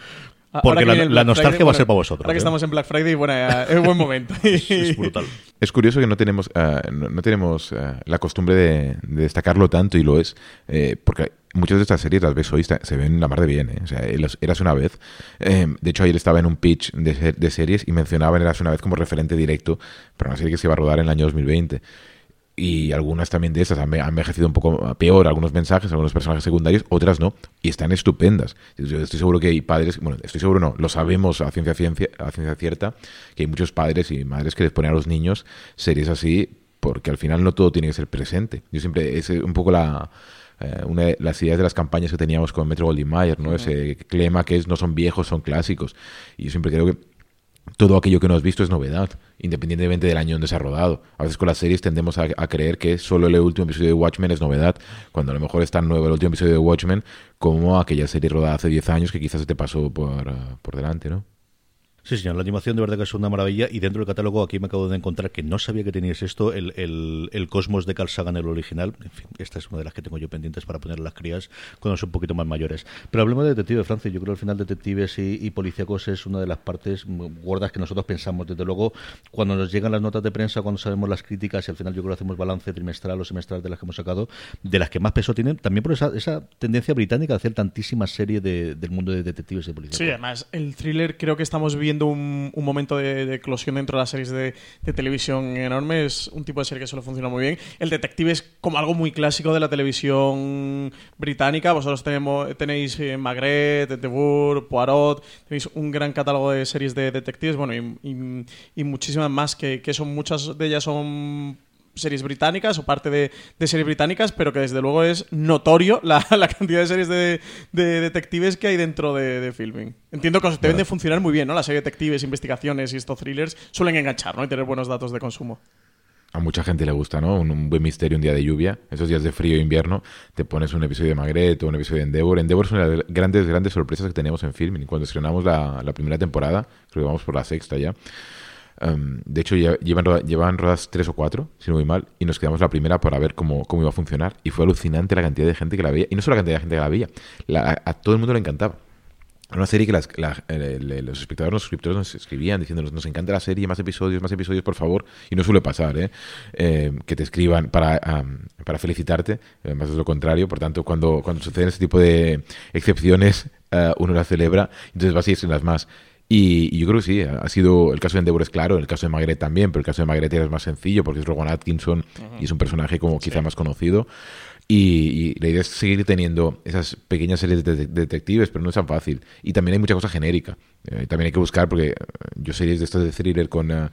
porque la, nostalgia va a ser para vosotros. Ahora que ¿eh? estamos en Black Friday, bueno, es buen momento. es brutal. Es curioso que no tenemos, uh, no, tenemos uh, la costumbre de, de, destacarlo tanto, y lo es, eh, porque muchas de estas series las ves hoy, se ven la mar de bien. ¿eh? O sea, Eras una vez. Eh, de hecho, ayer estaba en un pitch de, series y mencionaba Eras una vez como referente directo para una serie que se iba a rodar en el año 2020 y algunas también de estas han envejecido un poco peor, algunos mensajes, algunos personajes secundarios, otras no, y están estupendas. Yo estoy seguro que hay padres, bueno, estoy seguro no, lo sabemos a ciencia, ciencia, a ciencia cierta, que hay muchos padres y madres que les ponen a los niños series así, porque al final no todo tiene que ser presente. Yo siempre, es un poco la... Eh, una de las ideas de las campañas que teníamos con Metro Goldwyn Mayer, ¿no? Ese clima que es no son viejos, son clásicos. Y yo siempre creo que todo aquello que no has visto es novedad, independientemente del año donde se ha rodado. A veces con las series tendemos a, creer que solo el último episodio de Watchmen es novedad, cuando a lo mejor es tan nuevo el último episodio de Watchmen como aquella serie rodada hace 10 años que quizás se te pasó por, por delante, ¿no? Sí, señor, la animación de verdad que es una maravilla y dentro del catálogo aquí me acabo de encontrar que no sabía que tenías esto, el, el, Cosmos de Carl Sagan, el original. En fin, esta es una de las que tengo yo pendientes para poner las crías cuando son un poquito más mayores. Pero hablemos de Detective Francia, yo creo que al final Detectives y, y policíacos es una de las partes gordas que nosotros pensamos. Desde luego, cuando nos llegan las notas de prensa, cuando sabemos las críticas y al final yo creo que hacemos balance trimestral o semestral de las que hemos sacado, de las que más peso tienen, también por esa, esa tendencia británica de hacer tantísimas series de, del mundo de detectives y policíacos. Sí, además, el thriller creo que estamos un, momento de, eclosión dentro de las series de, televisión enorme. Es un tipo de serie que suele funcionar muy bien. El detective es como algo muy clásico de la televisión británica. Vosotros tenemos, tenéis eh, Magret, The Poirot, tenéis un gran catálogo de series de detectives, bueno, y, muchísimas más que, que son muchas de ellas son series británicas o parte de, series británicas, pero que desde luego es notorio la, cantidad de series de, detectives que hay dentro de, filming. Entiendo que deben de funcionar muy bien, ¿no? Las series de detectives, investigaciones y estos thrillers suelen enganchar, ¿no? Y tener buenos datos de consumo. A mucha gente le gusta, ¿no? Un, buen misterio un día de lluvia. Esos días de frío e invierno, te pones un episodio de Magret o un episodio de Endeavor. Endeavor es una de las grandes, grandes sorpresas que tenemos en filming. Cuando estrenamos la, la primera temporada, creo que vamos por la sexta ya, Em, de hecho, llevan, llevan rodas tres o cuatro, si no voy mal, y nos quedamos la primera para ver cómo, cómo iba a funcionar. Y fue alucinante la cantidad de gente que la veía. Y no solo la cantidad de gente que la veía, a, todo el mundo le encantaba. Una serie que las, los espectadores, los suscriptores nos escribían diciéndonos, nos encanta la serie, más episodios, más episodios, por favor. Y no suele pasar, ¿eh? eh que te escriban para, para felicitarte, más es lo contrario. Por tanto, cuando, cuando suceden este tipo de excepciones, uh, uno las celebra, entonces vas a ir las más. Y, yo creo que sí, ha sido el caso de Endeavor es claro, el caso de Magret también, pero el caso de Magret es más sencillo porque es Rowan Atkinson y es un personaje como quizá más conocido. Y, la idea es seguir teniendo esas pequeñas series de, detectives, pero no es tan fácil. Y también hay mucha cosa genérica. Eh, también hay que buscar, porque eh, yo series de estos de thriller con uh,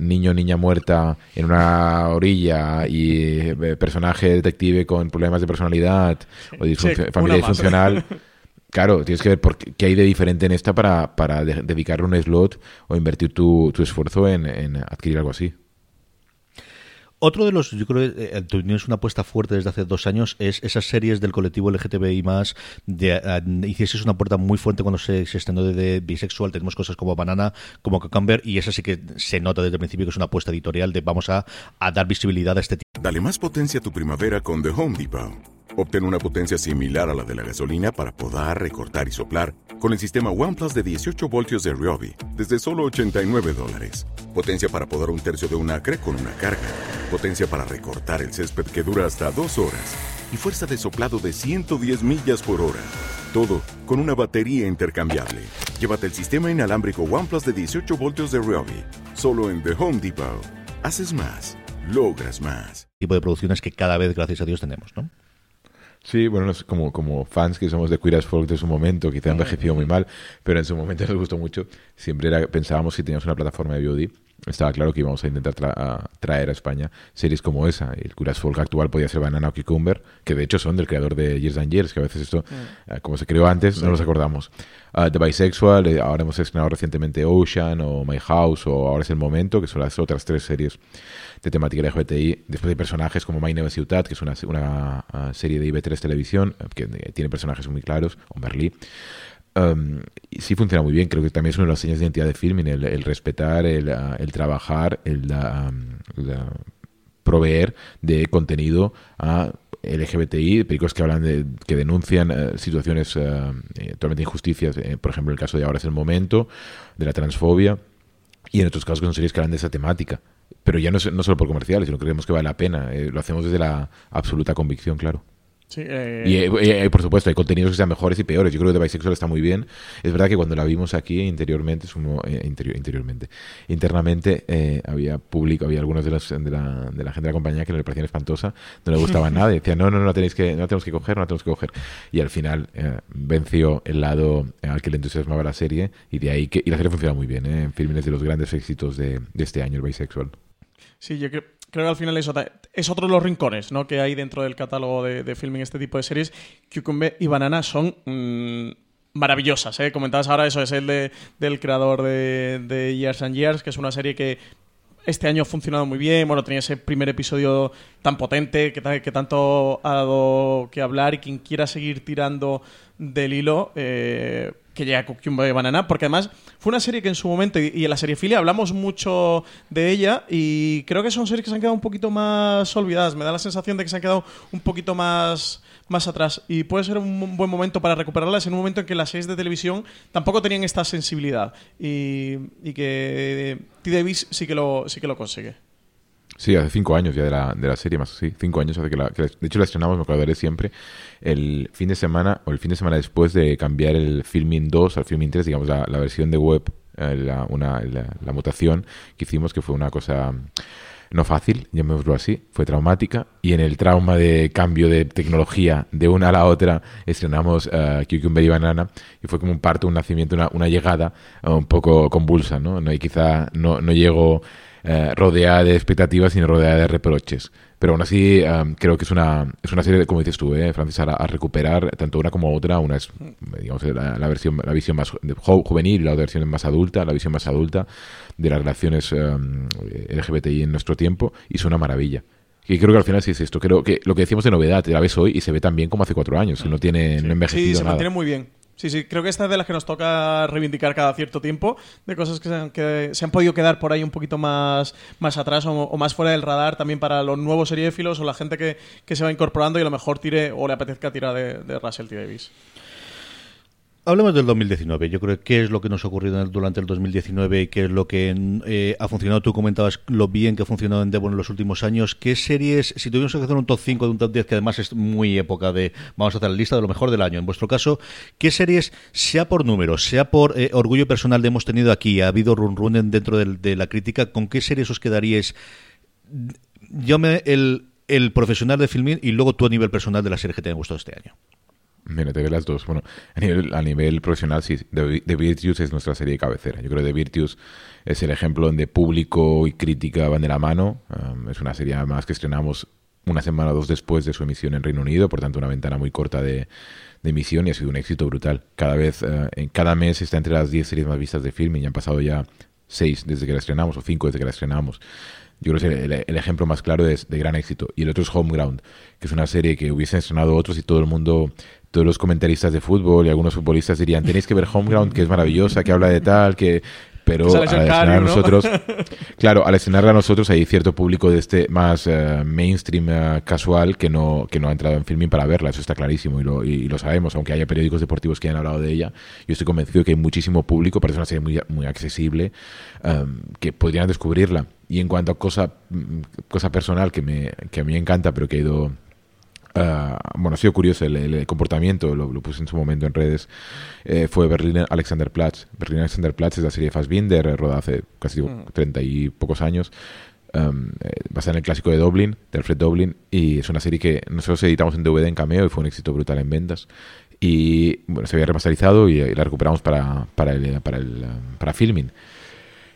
niño niña muerta en una orilla y personaje detective con problemas de personalidad o familia disfuncional. Claro, tienes que ver por qué, hay de diferente en esta para, para dedicarle un slot o invertir tu, tu esfuerzo en, en adquirir algo así. Otro de los, yo creo que eh, es una apuesta fuerte desde hace dos años, es esas series del colectivo LGTBI más, de, uh, hicieses una puerta muy fuerte cuando se, se estrenó de, bisexual, tenemos cosas como Banana, como Cucumber, y esa sí que se nota desde el principio que es una apuesta editorial de vamos a, a dar visibilidad a este tipo. Dale más potencia a tu primavera con The Home Depot. Obtén una potencia similar a la de la gasolina para poder recortar y soplar con el sistema OnePlus de 18 voltios de Ryobi desde solo 89 dólares. Potencia para podar un tercio de un acre con una carga. Potencia para recortar el césped que dura hasta dos horas. Y fuerza de soplado de 110 millas por hora. Todo con una batería intercambiable. Llévate el sistema inalámbrico OnePlus de 18 voltios de Ryobi. Solo en The Home Depot. Haces más. Logras más. Tipo de producciones que cada vez, gracias a Dios, tenemos, ¿no? Sí, bueno, como, como fans que somos de Queer as Folk de su momento, quizá ha envejecido muy mal, pero en su momento nos gustó mucho. Siempre era, pensábamos si teníamos una plataforma de VOD, estaba claro que íbamos a intentar traer a España series como esa. El Queer as Folk actual podía ser Banana o Cucumber, que de hecho son del creador de Years and Years, que a veces esto, mm. eh, como se creó antes, no nos acordamos. Uh, The Bisexual, eh, ahora hemos estrenado recientemente Ocean o My House o Ahora es el Momento, que son las otras tres series de temática LGBTI. Después hay personajes como My Name Ciutat, que es una, una uh, serie de IB3 Televisión, que eh, tiene personajes muy claros, o Berlí. Um, sí funciona muy bien, creo que también es una de las señas de identidad de filming, el, respetar, el, el, trabajar, el um, proveer de contenido a LGBTI, películas que hablan de, que denuncian uh, situaciones uh, totalmente injusticias, eh, por ejemplo, el caso de Ahora es el momento, de la transfobia, y en otros casos que son series que hablan de esa temática pero ya no, no solo por comerciales, sino que creemos que vale la pena. Eh, lo hacemos desde la absoluta convicción, claro. Eh, y eh, por supuesto, hay contenidos que sean mejores y peores. Yo creo que The Bisexual está muy bien. Es verdad que cuando la vimos aquí interiormente, interior, interiormente, internamente, había público, había algunos de, los, de, la, de la gente de la compañía que le parecían espantosa, no le gustaba nada. Y decían, no, no, no, la tenéis que, no la tenemos que coger, no la tenemos que coger. Y al final venció el lado al que le entusiasmaba la serie y de ahí que, y la serie funciona muy bien. En filmes de los grandes éxitos de, de este año, el Bisexual. Sí, yo creo, que al final eso es otro de los rincones ¿no? que hay dentro del catálogo de, de filming este tipo de series. Cucumber y Banana son mm, maravillosas. ¿eh? Comentabas ahora eso, es el de, del creador de, Years and Years, que es una serie que este año ha funcionado muy bien. Bueno, tenía ese primer episodio tan potente que, que tanto ha dado que hablar y quien quiera seguir tirando del hilo, eh, que llega Cucumber de Banana, porque además fue una serie que en su momento, y, en la serie Filia hablamos mucho de ella, y creo que son series que se han quedado un poquito más olvidadas. Me da la sensación de que se han quedado un poquito más, más atrás, y puede ser un buen momento para recuperarlas en un momento en que las series de televisión tampoco tenían esta sensibilidad, y, que T. Davis sí que lo, sí que lo consigue. Sí, hace cinco años ya de la, de la serie, más sí, cinco años hace que la... de hecho la estrenamos, me acordaré siempre, el fin de semana, o el fin de semana después de cambiar el Filming 2 al Filming 3, digamos, la, versión de web, eh, la, una, la, mutación que hicimos, que fue una cosa no fácil, llamémoslo así, fue traumática, y en el trauma de cambio de tecnología de una a la otra, estrenamos uh, Cucumber y Banana, y fue como un parto, un nacimiento, una, una llegada un poco convulsa, ¿no? no y quizá no, no llegó eh, rodeada de expectativas, sino rodeada de reproches. Pero aún así, creo que es una, es una serie, como dices tú, eh, Francis, a, recuperar tanto una como otra. Una es, digamos, la, versión, la visión más juvenil, la otra versión más adulta, la visión más adulta de las relaciones LGBTI en nuestro tiempo, y es una maravilla. Y creo que al final sí es esto. Creo que lo que decíamos de novedad, la ves hoy y se ve tan bien como hace cuatro años. No tiene no envejecido sí, se mantiene muy bien. Sí, sí, creo que esta es de las que nos toca reivindicar cada cierto tiempo, de cosas que se han, que se han podido quedar por ahí un poquito más, más atrás o, más fuera del radar también para los nuevos seriéfilos o la gente que, que, se va incorporando y a lo mejor tire o le apetezca tirar de, de Russell T. Davis. Hablemos del 2019. Yo creo que qué es lo que nos ha ocurrido durante el 2019 y qué es lo que eh, ha funcionado. Tú comentabas lo bien que ha funcionado en Devon en los últimos años. ¿Qué series, si tuviéramos que hacer un top 5 de un top 10, que además es muy época de, vamos a hacer la lista de lo mejor del año, en vuestro caso, ¿qué series, sea por números, sea por eh, orgullo personal, hemos tenido aquí, ha habido run run dentro de, de la crítica, ¿con qué series os quedaríais? Yo me, el el profesional de filming y luego tú a nivel personal de las series que te han gustado este año. Mira, te veo las dos. Bueno, a nivel, profesional, sí, The, Virtues es nuestra serie de cabecera. Yo creo The Virtues es el ejemplo donde público y crítica van de la mano. Um, es una serie más que estrenamos una semana o dos después de su emisión en Reino Unido, por tanto una ventana muy corta de, emisión y ha sido un éxito brutal. Cada vez, uh, en cada mes está entre las 10 series más vistas de film y han pasado ya 6 desde que la estrenamos o 5 desde que la estrenamos. Yo creo que es el, ejemplo más claro de, de, gran éxito. Y el otro es Homeground, que es una serie que hubiesen estrenado otros y todo el mundo, todos los comentaristas de fútbol y algunos futbolistas dirían, tenéis que ver Homeground, que es maravillosa, que habla de tal, que pero al estrenar a nosotros, claro, al estrenarla a nosotros hay cierto público de este más eh, mainstream eh, casual que no, que no ha entrado en filming para verla, eso está clarísimo y lo, y, lo sabemos, aunque haya periódicos deportivos que hayan hablado de ella, yo estoy convencido que hay muchísimo público, parece una serie muy, muy accesible, em, que podrían descubrirla. Y en cuanto a cosa, mm, cosa personal que, me, que a mí me encanta, pero que ha ido Ah, bueno, ha sido curioso el, comportamiento, lo, puse en su momento en redes, eh, fue Berlín Alexanderplatz. Berlín Alexanderplatz es la serie de Fassbinder, eh, rodada hace casi mm. treinta y pocos años, um, basada en el clásico de Dublin, de Alfred Dublin, y es una serie que nosotros editamos en DVD en Cameo y fue un éxito brutal en ventas. Y bueno, se había remasterizado y, la recuperamos para, para, el, para, el, para filming.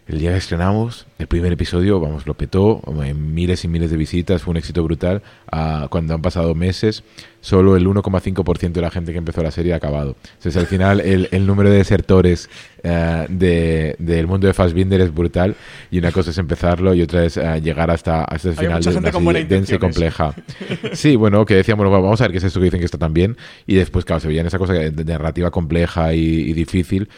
El día que estrenamos, el primer episodio, vamos, lo petó, en miles y miles de visitas, fue un éxito brutal. Ah, cuando han pasado meses, solo el 1,5% de la gente que empezó la serie ha acabado. Entonces, al final, el, el número de desertores uh, del mundo de Fassbinder es brutal. Y una cosa es empezarlo y otra es uh, llegar hasta, hasta el final de una serie densa y compleja. Sí, bueno, que decíamos, bueno, vamos a ver qué es esto que dicen que está tan bien. Y después, claro, se veían esa cosa de narrativa compleja y, y difícil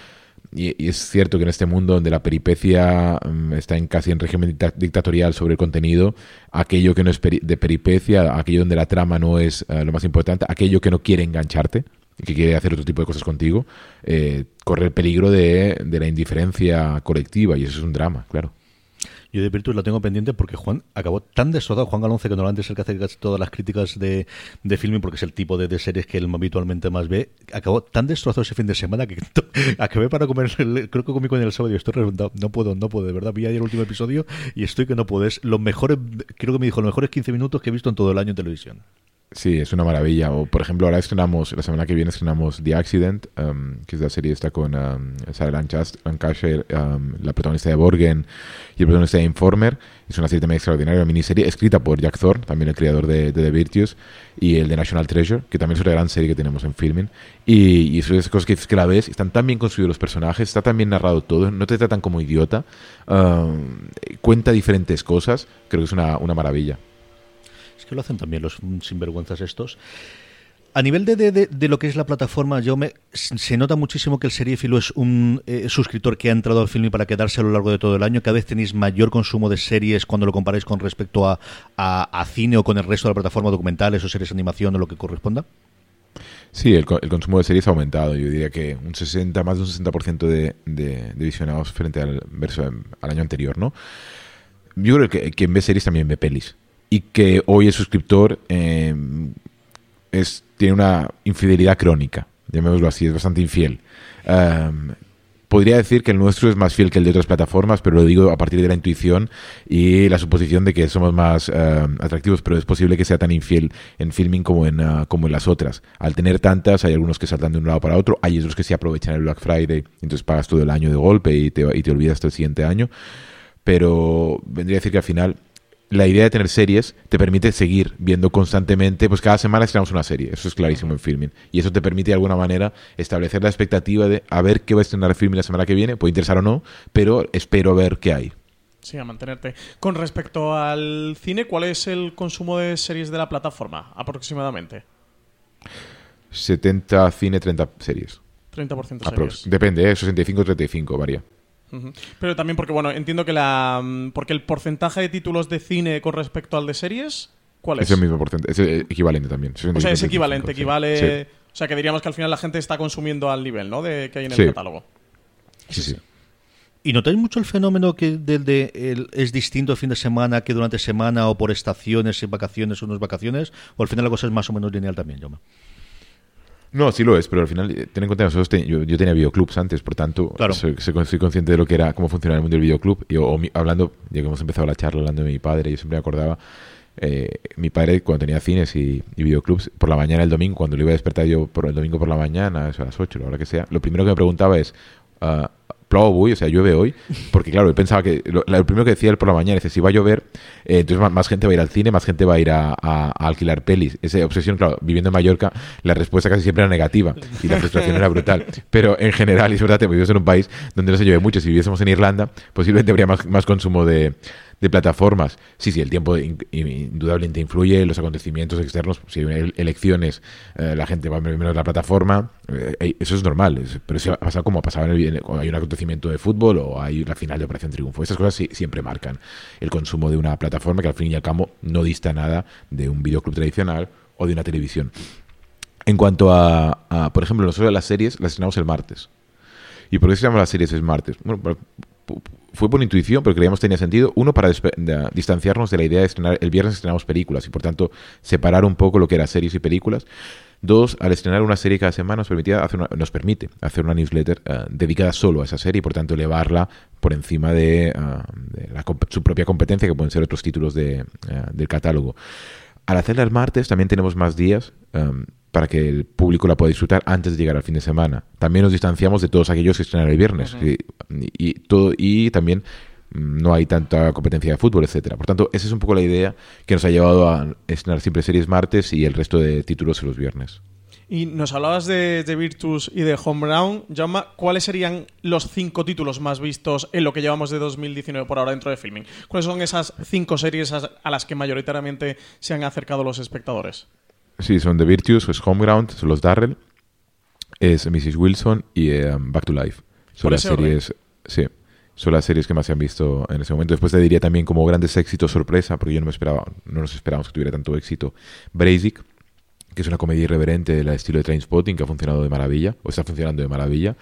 y, es cierto que en este mundo donde la peripecia mm, está en casi en régimen dictatorial sobre el contenido, aquello que no es de peripecia, aquello donde la trama no es eh, lo más importante, aquello que no quiere engancharte y que quiere hacer otro tipo de cosas contigo, eh, corre el peligro de la indiferencia colectiva y eso es un drama, claro. Yo de Virtus la tengo pendiente porque Juan acabó tan destrozado. Juan Galonce, que normalmente es el que hace casi todas las críticas de, de filming, porque es el tipo de, series que él habitualmente más ve, acabó tan destrozado ese fin de semana que acabé para comer, creo que comí con el sábado y estoy reventado. No puedo, no puedo, de verdad. Vi ayer el último episodio y estoy que no puedo. Es los mejores, creo que me dijo, los mejores 15 minutos que he visto en todo el año en televisión. Sí, es una maravilla. O, por ejemplo, ahora estrenamos, la semana que viene estrenamos The Accident, um, que es la serie esta con um, Sarah Lancashire, um, la protagonista de Borgen y el protagonista de Informer. Es una serie también extraordinaria, una miniserie escrita por Jack Thorne, también el creador de, The Virtues, y el de National Treasure, que también es una gran serie que tenemos en filming. Y, y esas cosas que, que la ves, están tan bien construidos los personajes, está tan bien narrado todo, no te tratan como idiota, cuenta diferentes cosas, creo que es una, una maravilla que lo hacen también los sinvergüenzas estos. A nivel de, de, de, lo que es la plataforma, yo me, se nota muchísimo que el seriéfilo es un eh, suscriptor que ha entrado al film para quedarse a lo largo de todo el año. Cada vez tenéis mayor consumo de series cuando lo comparáis con respecto a, a, cine o con el resto de la plataforma, documentales o series de animación o lo que corresponda. Sí, el, el, consumo de series ha aumentado. Yo diría que un 60, más de un 60% de, de, visionados frente al, verso, al año anterior, ¿no? Yo creo que quien ve series también ve pelis y que hoy el suscriptor eh, es, tiene una infidelidad crónica, llamémoslo así, es bastante infiel. podría decir que el nuestro es más fiel que el de otras plataformas, pero lo digo a partir de la intuición y la suposición de que somos más atractivos, pero es posible que sea tan infiel en filming como en, ah, como en las otras. Al tener tantas, hay algunos que saltan de un lado para otro, hay otros que se aprovechan el Black Friday, entonces pagas todo el año de golpe y te, y te olvidas hasta el siguiente año. Pero vendría a decir que al final la idea de tener series te permite seguir viendo constantemente, pues cada semana estrenamos una serie, eso es clarísimo en filming, y eso te permite de alguna manera establecer la expectativa de a ver qué va a estrenar filming la semana que viene, puede interesar o no, pero espero ver qué hay. Sí, a mantenerte. Con respecto al cine, ¿cuál es el consumo de series de la plataforma aproximadamente? 70 cine, 30 series. 30% series. Depende, ¿eh? 65-35 varía. Pero también porque, bueno, entiendo que la. Mm, porque el porcentaje de títulos de cine con respecto al de series, ¿cuál es? Es el mismo porcentaje, es equivalente también. O sea, es equivalente, equivale. O sea, que diríamos que al final la gente está consumiendo al nivel, ¿no? De que hay en el catálogo. Sí, sí. ¿Y notáis mucho el fenómeno que del de, es distinto el fin de semana que durante semana o por estaciones, en vacaciones o no vacaciones? ¿O al final la cosa es más o menos lineal también, Yoma? No, sí lo es, pero al final, eh, ten en cuenta, nosotros yo, tenía videoclubs antes, por tanto, soy, consciente de lo que era, cómo funcionaba el mundo del videoclub. Y, hablando, ya que hemos empezado la charla hablando de mi padre, yo siempre me acordaba, eh, mi padre cuando tenía cines y, y, videoclubs, por la mañana el domingo, cuando le iba a despertar yo por el domingo por la mañana, a las 8, la hora que sea, lo primero que me preguntaba es, uh, o sea, llueve hoy, porque claro, él pensaba que lo, primero que decía él por la mañana es si va a llover, eh, entonces más, gente va a ir al cine, más gente va a ir a, alquilar pelis. Esa obsesión, claro, viviendo en Mallorca, la respuesta casi siempre era negativa y la frustración era brutal. Pero en general, y es verdad, te vives en un país donde no se llueve mucho. Si viviésemos en Irlanda, posiblemente habría más, más consumo de, de plataformas. Sí, sí, el tiempo indudablemente influye, los acontecimientos externos, si hay elecciones, eh, la gente va menos a la plataforma, eh, eso es normal, pero eso pasa como pasaba en el, cuando hay un acontecimiento de fútbol o hay una final de Operación Triunfo. Esas cosas sí, siempre marcan el consumo de una plataforma que al fin y al cabo no dista nada de un videoclub tradicional o de una televisión. En cuanto a, por ejemplo, nosotros las series las estrenamos el martes. ¿Y por qué se llaman las series el martes? Bueno, fue por intuición, pero creíamos tenía sentido. Uno, para distanciarnos de la idea de estrenar. El viernes estrenamos películas y por tanto separar un poco lo que era series y películas. Dos, al estrenar una serie cada semana nos, permitía hacer nos permite hacer una newsletter eh, dedicada solo a esa serie y por tanto elevarla por encima de, eh, su propia competencia, que pueden ser otros títulos de, eh, del catálogo. Al hacerla el martes también tenemos más días para que el público la pueda disfrutar antes de llegar al fin de semana. También nos distanciamos de todos aquellos que estrenan el viernes y, todo, y también mm, no hay tanta competencia de fútbol, etcétera. Por tanto, esa es un poco la idea que nos ha llevado a estrenar siempre series martes y el resto de títulos los viernes. Y nos hablabas de, Virtus y de Home Brown. Jaume, ¿cuáles serían los cinco títulos más vistos en lo que llevamos de 2019 por ahora dentro de Filming? ¿Cuáles son esas cinco series a las que mayoritariamente se han acercado los espectadores? Sí, son The Virtues, es Homeground, son los Darrell, es Mrs. Wilson y eh, Back to Life. Son las series, sí, son las series que más se han visto en ese momento. Después te diría también como grandes éxitos sorpresa, porque yo no me esperaba, no nos esperábamos que tuviera tanto éxito. Brazic, que es una comedia irreverente del estilo de Trainspotting, que ha funcionado de maravilla, o está funcionando de maravilla.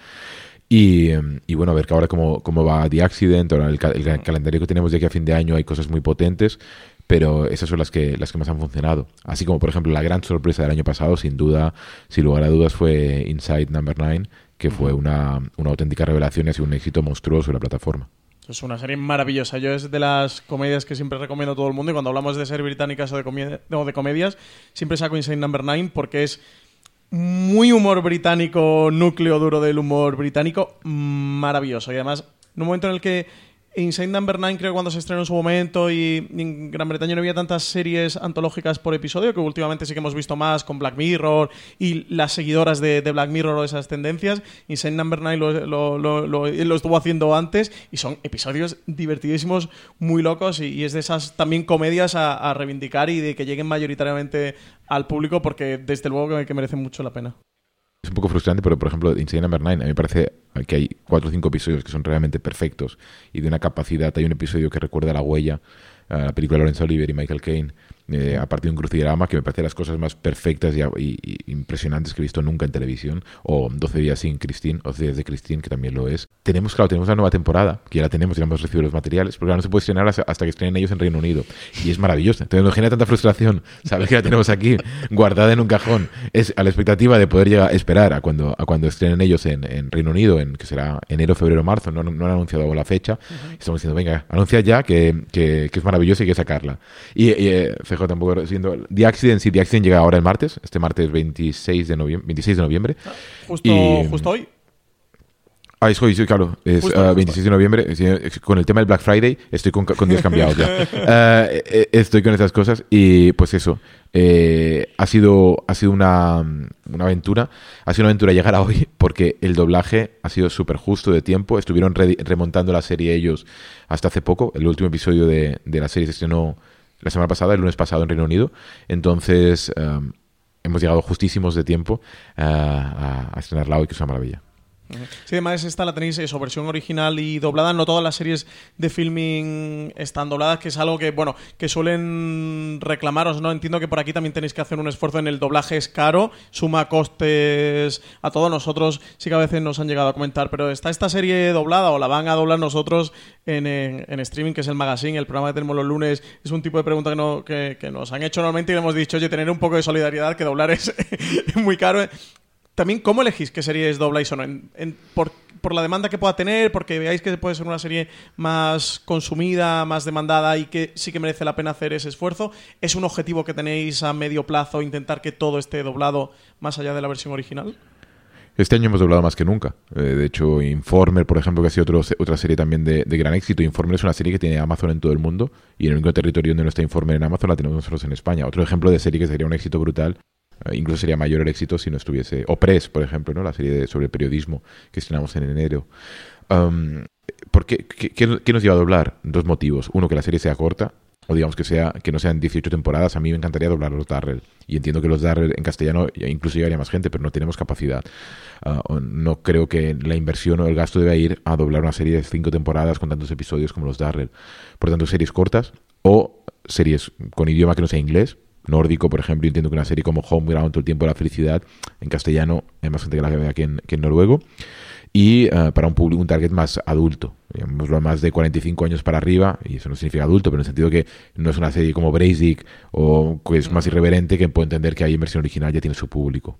Y, y, bueno, a ver que ahora cómo, cómo va The Accident, ahora el, el, calendario que tenemos de aquí a fin de año hay cosas muy potentes pero esas son las que, las que más han funcionado. Así como, por ejemplo, la gran sorpresa del año pasado, sin duda, sin lugar a dudas, fue Inside Number 9, que fue una, una auténtica revelación y ha sido un éxito monstruoso en la plataforma. Es una serie maravillosa. Yo es de las comedias que siempre recomiendo a todo el mundo. Y cuando hablamos de series británicas o de, o de comedias, siempre saco Inside Number 9 porque es muy humor británico, núcleo duro del humor británico, maravilloso. Y además, en un momento en el que Insane Number 9 creo cuando se estrenó en su momento y en Gran Bretaña no había tantas series antológicas por episodio que últimamente sí que hemos visto más con Black Mirror y las seguidoras de, Black Mirror o esas tendencias. Insane Number 9 lo, estuvo haciendo antes y son episodios divertidísimos, muy locos y, es de esas también comedias a, reivindicar y de que lleguen mayoritariamente al público porque desde luego que, que merecen mucho la pena es un poco frustrante, pero por ejemplo, Insane Number 9, a mí me parece que hay cuatro o cinco episodios que son realmente perfectos y de una capacidad. Hay un episodio que recuerda La Huella, la película de Lawrence Oliver y Michael Caine, eh, a partir de un crucigrama que me parece las cosas más perfectas y, impresionantes que he visto nunca en televisión, o 12 días sin Christine, o 12 días de Christine, que también lo es. Tenemos, claro, tenemos la nueva temporada, que ya la tenemos, ya hemos recibido los materiales, porque ahora no se puede estrenar hasta, que estrenen ellos en Reino Unido. Y es maravilloso. Entonces nos genera tanta frustración saber que la tenemos aquí, guardada en un cajón. Es a la expectativa de poder llegar a esperar a cuando, a cuando estrenen ellos en, Reino Unido, en que será enero, febrero, marzo, no, no han anunciado la fecha. Estamos diciendo, venga, anuncia ya que, que, es maravilloso y hay que sacarla. Y, y eh, tampoco siendo The Accident, sí, The Accident llega ahora el martes, este martes 26 de noviembre, 26 de noviembre. Ah, justo, justo hoy. Ah, es hoy, sí, claro. Es 26 ah, de noviembre. Con el tema del Black Friday estoy con, con días cambiados ya. Ah, eh, eh, estoy con esas cosas y pues eso. Eh, ha sido, ha sido una, una, aventura. Ha sido una aventura llegar a hoy porque el doblaje ha sido súper justo de tiempo. Estuvieron remontando la serie ellos hasta hace poco. El último episodio de, de la serie se estrenó la semana pasada, el lunes pasado en Reino Unido. Entonces, em, hemos llegado justísimos de tiempo eh, a, a estrenarla hoy, que es una maravilla. Sí, además esta la tenéis eso, versión original y doblada. No todas las series de filming están dobladas, que es algo que, bueno, que suelen reclamaros, ¿no? Entiendo que por aquí también tenéis que hacer un esfuerzo en el doblaje, es caro, suma costes a todos nosotros, sí que a veces nos han llegado a comentar, pero ¿está esta serie doblada o la van a doblar nosotros en, streaming, que es el magazine, el programa que tenemos los lunes? Es un tipo de pregunta que, no, que, que nos han hecho normalmente y le hemos dicho, oye, tener un poco de solidaridad, que doblar es muy caro también, ¿cómo elegís qué series dobláis o no? Por, la demanda que pueda tener, porque veáis que puede ser una serie más consumida, más demandada y que sí que merece la pena hacer ese esfuerzo. ¿Es un objetivo que tenéis a medio plazo intentar que todo esté doblado más allá de la versión original? Este año hemos doblado más que nunca. Eh, de hecho, Informer, por ejemplo, que ha sido otra serie también de, de gran éxito. Informer es una serie que tiene Amazon en todo el mundo y en el único territorio donde no está Informer en Amazon la tenemos nosotros en España. Otro ejemplo de serie que sería un éxito brutal. Eh, incluso sería mayor el éxito si no estuviese. O Press, por ejemplo, ¿no? la serie de- sobre periodismo que estrenamos en enero. Um, ¿por qué, qué, nos lleva a doblar? Dos motivos. Uno, que la serie sea corta, o digamos que sea que no sean 18 temporadas. A mí me encantaría doblar los Darrell. Y entiendo que los Darrell en castellano ya incluso llegaría más gente, pero no tenemos capacidad. O no creo que la inversión o el gasto deba ir a doblar una serie de cinco temporadas con tantos episodios como los Darrell. Por tanto, series cortas o series con idioma que no sea inglés. Nórdico, por ejemplo, entiendo que una serie como Homeground, todo el tiempo de la felicidad, en castellano hay más gente que la que ve aquí en, que en noruego. Y eh, para un público, un target más adulto, digámoslo más de 45 años para arriba, y eso no significa adulto, pero en el sentido que no es una serie como Basic o que es más irreverente, que puedo entender que ahí en versión original ya tiene su público.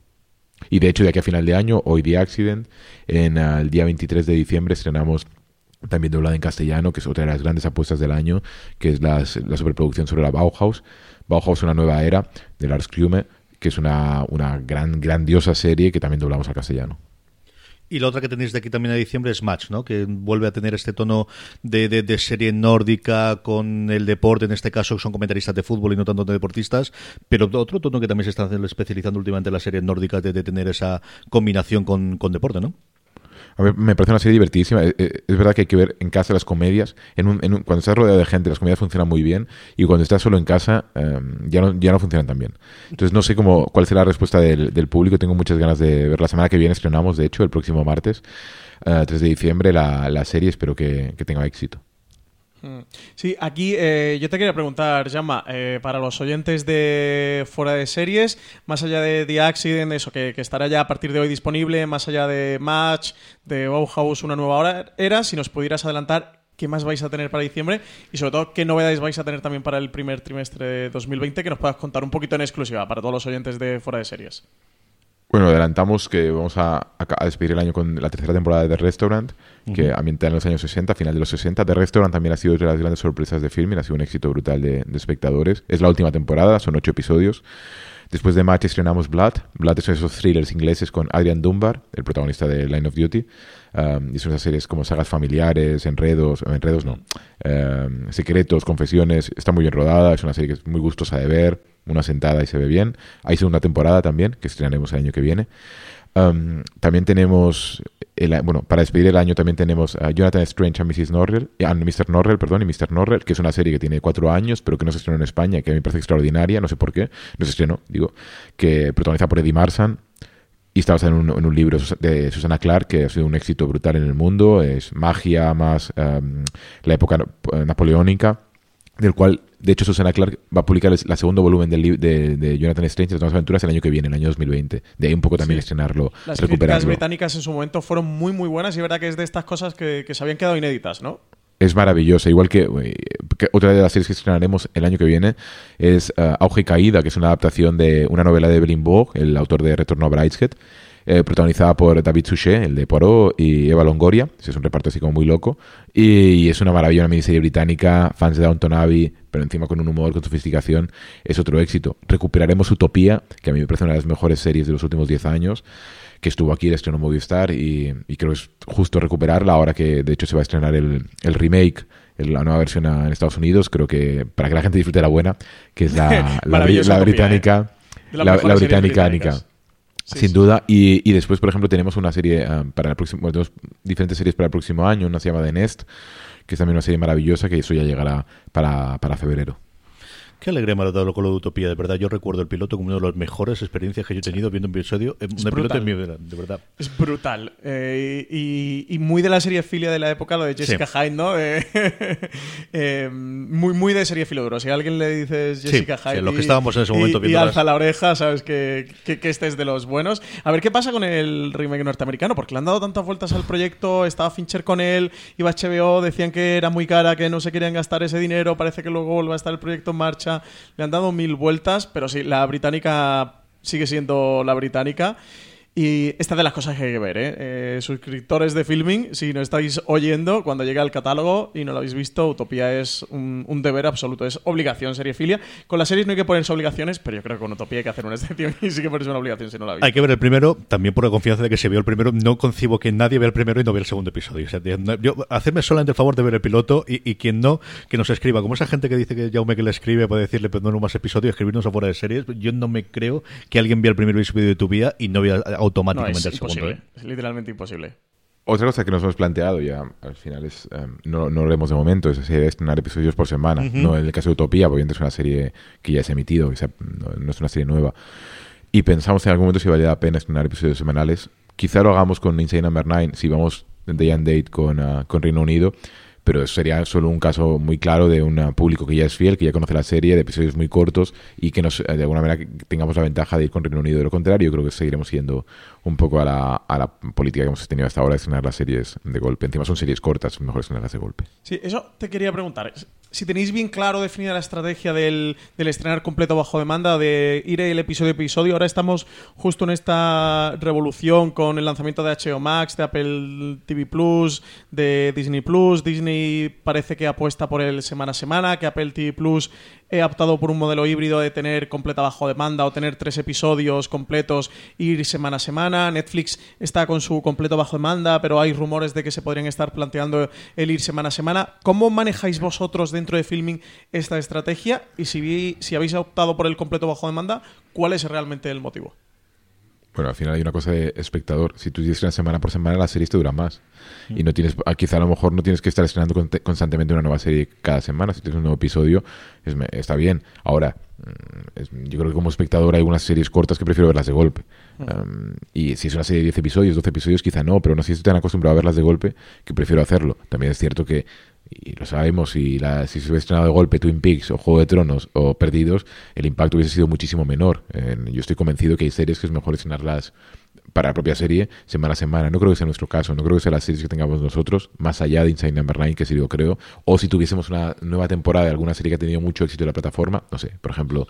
Y de hecho, de aquí a final de año, hoy The Accident, en ah, el día 23 de diciembre estrenamos también doblada en castellano, que es otra de las grandes apuestas del año, que es las- la superproducción sobre la Bauhaus. Bauhaus, una nueva era, de Lars Klume, que es una, una gran, grandiosa serie que también doblamos al castellano. Y la otra que tenéis de aquí también a diciembre es Match, ¿no? Que vuelve a tener este tono de, de- serie nórdica con el deporte, en este caso son comentaristas de fútbol y no tanto de deportistas, pero otro tono que también se está especializando últimamente en las series nórdicas de, de tener esa combinación con, con deporte, ¿no? A me parece una serie divertidísima. Eh, eh, Es verdad que hay que ver en casa las comedias. En un- en un- cuando estás rodeado de gente, las comedias funcionan muy bien. Y cuando estás solo en casa, eh, ya, no, ya no funcionan tan bien. Entonces, no sé cómo, cuál será la respuesta del, del público. Tengo muchas ganas de ver. La semana que viene estrenamos, de hecho, el próximo martes, eh, 3 de diciembre, la, la serie. Espero que, que tenga éxito. Mm. Sí, aquí eh, yo te quería preguntar, Llama, para los oyentes de Fuera de Series, más allá de The Accident, eso que, estará ya a partir de hoy disponible, más allá de Match, de Bauhaus, una nueva era, si nos pudieras adelantar qué más vais a tener para diciembre y sobre todo qué novedades vais a tener también para el primer trimestre de 2020 que nos puedas contar un poquito en exclusiva para todos los oyentes de Fuera de Series. Bueno, adelantamos que vamos a, despedir el año con la tercera temporada de The Restaurant, que ambienta en los años 60, final de los 60. The Restaurant también ha sido otra de las grandes sorpresas de filming, ha sido un éxito brutal de, de espectadores. Es la última temporada, son ocho episodios. Después de Match estrenamos Blood. Blood es esos thrillers ingleses con Adrian Dunbar, el protagonista de Line of Duty. Um, y son esas series como sagas familiares, enredos, enredos no, um, secretos, confesiones. Está muy bien rodada, es una serie que es muy gustosa de ver, una sentada y se ve bien. Hay segunda temporada también, que estrenaremos el año que viene. Um, también tenemos, bueno, para despedir el año también tenemos a Jonathan Strange and Mrs. Norrell, y- ah, Mr. Norrell, perdón, y Mr. Norrell, que es una serie que tiene cuatro años, pero que no se estrenó en España, que a mí me parece extraordinaria, no sé por qué, no se estrenó, digo, que protagoniza por Eddie Marsan, y está basada en un, en un libro de Susana Clark que ha sido un éxito brutal en el mundo. Es magia más um, la época eh, napoleónica, del cual, de hecho, Susana Clark va a publicar el, segundo volumen del, de, de Jonathan Strange, de todas aventuras, el año que viene, el año 2020. De ahí un poco también Sí. estrenarlo, Las recuperarlo. británicas en su momento fueron muy, muy buenas y es verdad que es de estas cosas que, que se habían quedado inéditas, ¿no? Es maravillosa, igual que, eh, que otra de las series que estrenaremos el año que viene es eh, Auge y Caída, que es una adaptación de una novela de Evelyn Waugh, el autor de Retorno a Brideshead, eh, protagonizada por David Suchet, el de Poirot, y Eva Longoria, es un reparto así como muy loco, y, y es una maravilla, una miniserie británica, fans de Downton Abbey, pero encima con un humor, con sofisticación, es otro éxito. Recuperaremos Utopía, que a mí me parece una de las mejores series de los últimos 10 años, que estuvo aquí, el estreno Movistar, y, y creo que es justo recuperarla ahora que de hecho se va a estrenar el, el remake, la nueva versión en Estados Unidos, creo que para que la gente disfrute la buena, que es la, la, Maravillosa la Utopía, británica. ¿eh? La, la británica. Sí, sin sí. duda. Y, y después, por ejemplo, tenemos una serie ah, para el próximo, bueno, tenemos diferentes series para el próximo año. Una se llama The Nest, que es también una serie maravillosa, que eso ya llegará para, para febrero. Qué alegre me ha dado con lo de Utopía, de verdad. Yo recuerdo el piloto como una de las mejores experiencias que yo he tenido viendo un episodio, eh, piloto brutal. en mi vida, de verdad. Es brutal. Eh, y, y muy de la serie filia de la época, lo de Jessica Sí. Hyde, ¿no? Eh, eh, muy, muy de serie filia duro. Si a alguien le dices Jessica sí, Hyde los que estábamos en ese momento y, alza la oreja, sabes que, que, que este es de los buenos. A ver qué pasa con el remake norteamericano, porque le han dado tantas vueltas al proyecto, estaba Fincher con él, iba HBO, decían que era muy cara, que no se querían gastar ese dinero, parece que luego vuelve a estar el proyecto en marcha. Le han dado mil vueltas, pero sí, la británica sigue siendo la británica. Y esta es de las cosas que hay que ver, ¿eh? ¿eh? Suscriptores de Filming, si no estáis oyendo, cuando llega el catálogo y no lo habéis visto, Utopía es un, deber absoluto, es obligación seriefilia. Con las series no hay que ponerse obligaciones, pero yo creo que con Utopía hay que hacer una excepción y sí que ponerse una obligación si no la habéis Hay que ver el primero, también por la confianza de que se vio el primero. No concibo que nadie vea el primero y no vea el segundo episodio. yo, hacerme solamente el favor de ver el piloto y, quien no, que nos escriba. Como esa gente que dice que Jaume que le escribe puede decirle, pero no más episodio, escribirnos afuera de series. Yo no me creo que alguien vea el primer episodio de vida y no vea automáticamente el segundo. ¿eh? Es literalmente imposible. Otra cosa que nos hemos planteado ya al final es, em, no, no lo haremos de momento, es estrenar episodios por semana. No en el caso de Utopía, porque es una serie que ya se ha emitido, no, es una serie nueva. Y pensamos en algún momento si valía la pena estrenar episodios semanales. Quizá lo hagamos con Insane Number 9, si vamos day and date con, uh, con Reino Unido pero sería solo un caso muy claro de un público que ya es fiel, que ya conoce la serie, de episodios muy cortos y que nos, de alguna manera tengamos la ventaja de ir con Reino Unido. De lo contrario, yo creo que seguiremos yendo un poco a la, a la política que hemos tenido hasta ahora de estrenar las series de golpe. Encima son series cortas, mejor estrenarlas de golpe. Sí, eso te quería preguntar. Si tenéis bien claro definida la estrategia del, del estrenar completo bajo demanda, de ir el episodio a episodio, ahora estamos justo en esta revolución con el lanzamiento de HBO Max, de Apple TV Plus, de Disney Plus. Disney parece que apuesta por el semana a semana, que Apple TV Plus he optado por un modelo híbrido de tener completa bajo demanda o tener tres episodios completos ir semana a semana. Netflix está con su completo bajo demanda, pero hay rumores de que se podrían estar planteando el ir semana a semana. ¿Cómo manejáis vosotros dentro de Filming esta estrategia? Y si, si habéis optado por el completo bajo demanda, ¿cuál es realmente el motivo? Bueno, al final hay una cosa de espectador. Si tú una semana por semana, la serie te dura más. Y no tienes, ah, quizá a lo mejor no tienes que estar estrenando constantemente una nueva serie cada semana. Si tienes un nuevo episodio, está bien. Ahora, mm, yo creo que como espectador hay algunas series cortas que prefiero verlas de golpe. y si es una serie de 10 episodios, 12 episodios, quizá no, pero no sé si estoy tan acostumbrado a verlas de golpe que prefiero hacerlo. También es cierto que y lo sabemos, si, la, si se hubiese estrenado de golpe Twin Peaks o Juego de Tronos o Perdidos, el impacto hubiese sido muchísimo menor. yo estoy convencido que hay series que es mejor estrenarlas para la propia serie semana a semana. No creo que sea nuestro caso, no creo que sea las series que tengamos nosotros, más allá de Inside Number 9, que sí lo creo, o si tuviésemos una nueva temporada de alguna serie que ha tenido mucho éxito en la plataforma, no sé, por ejemplo,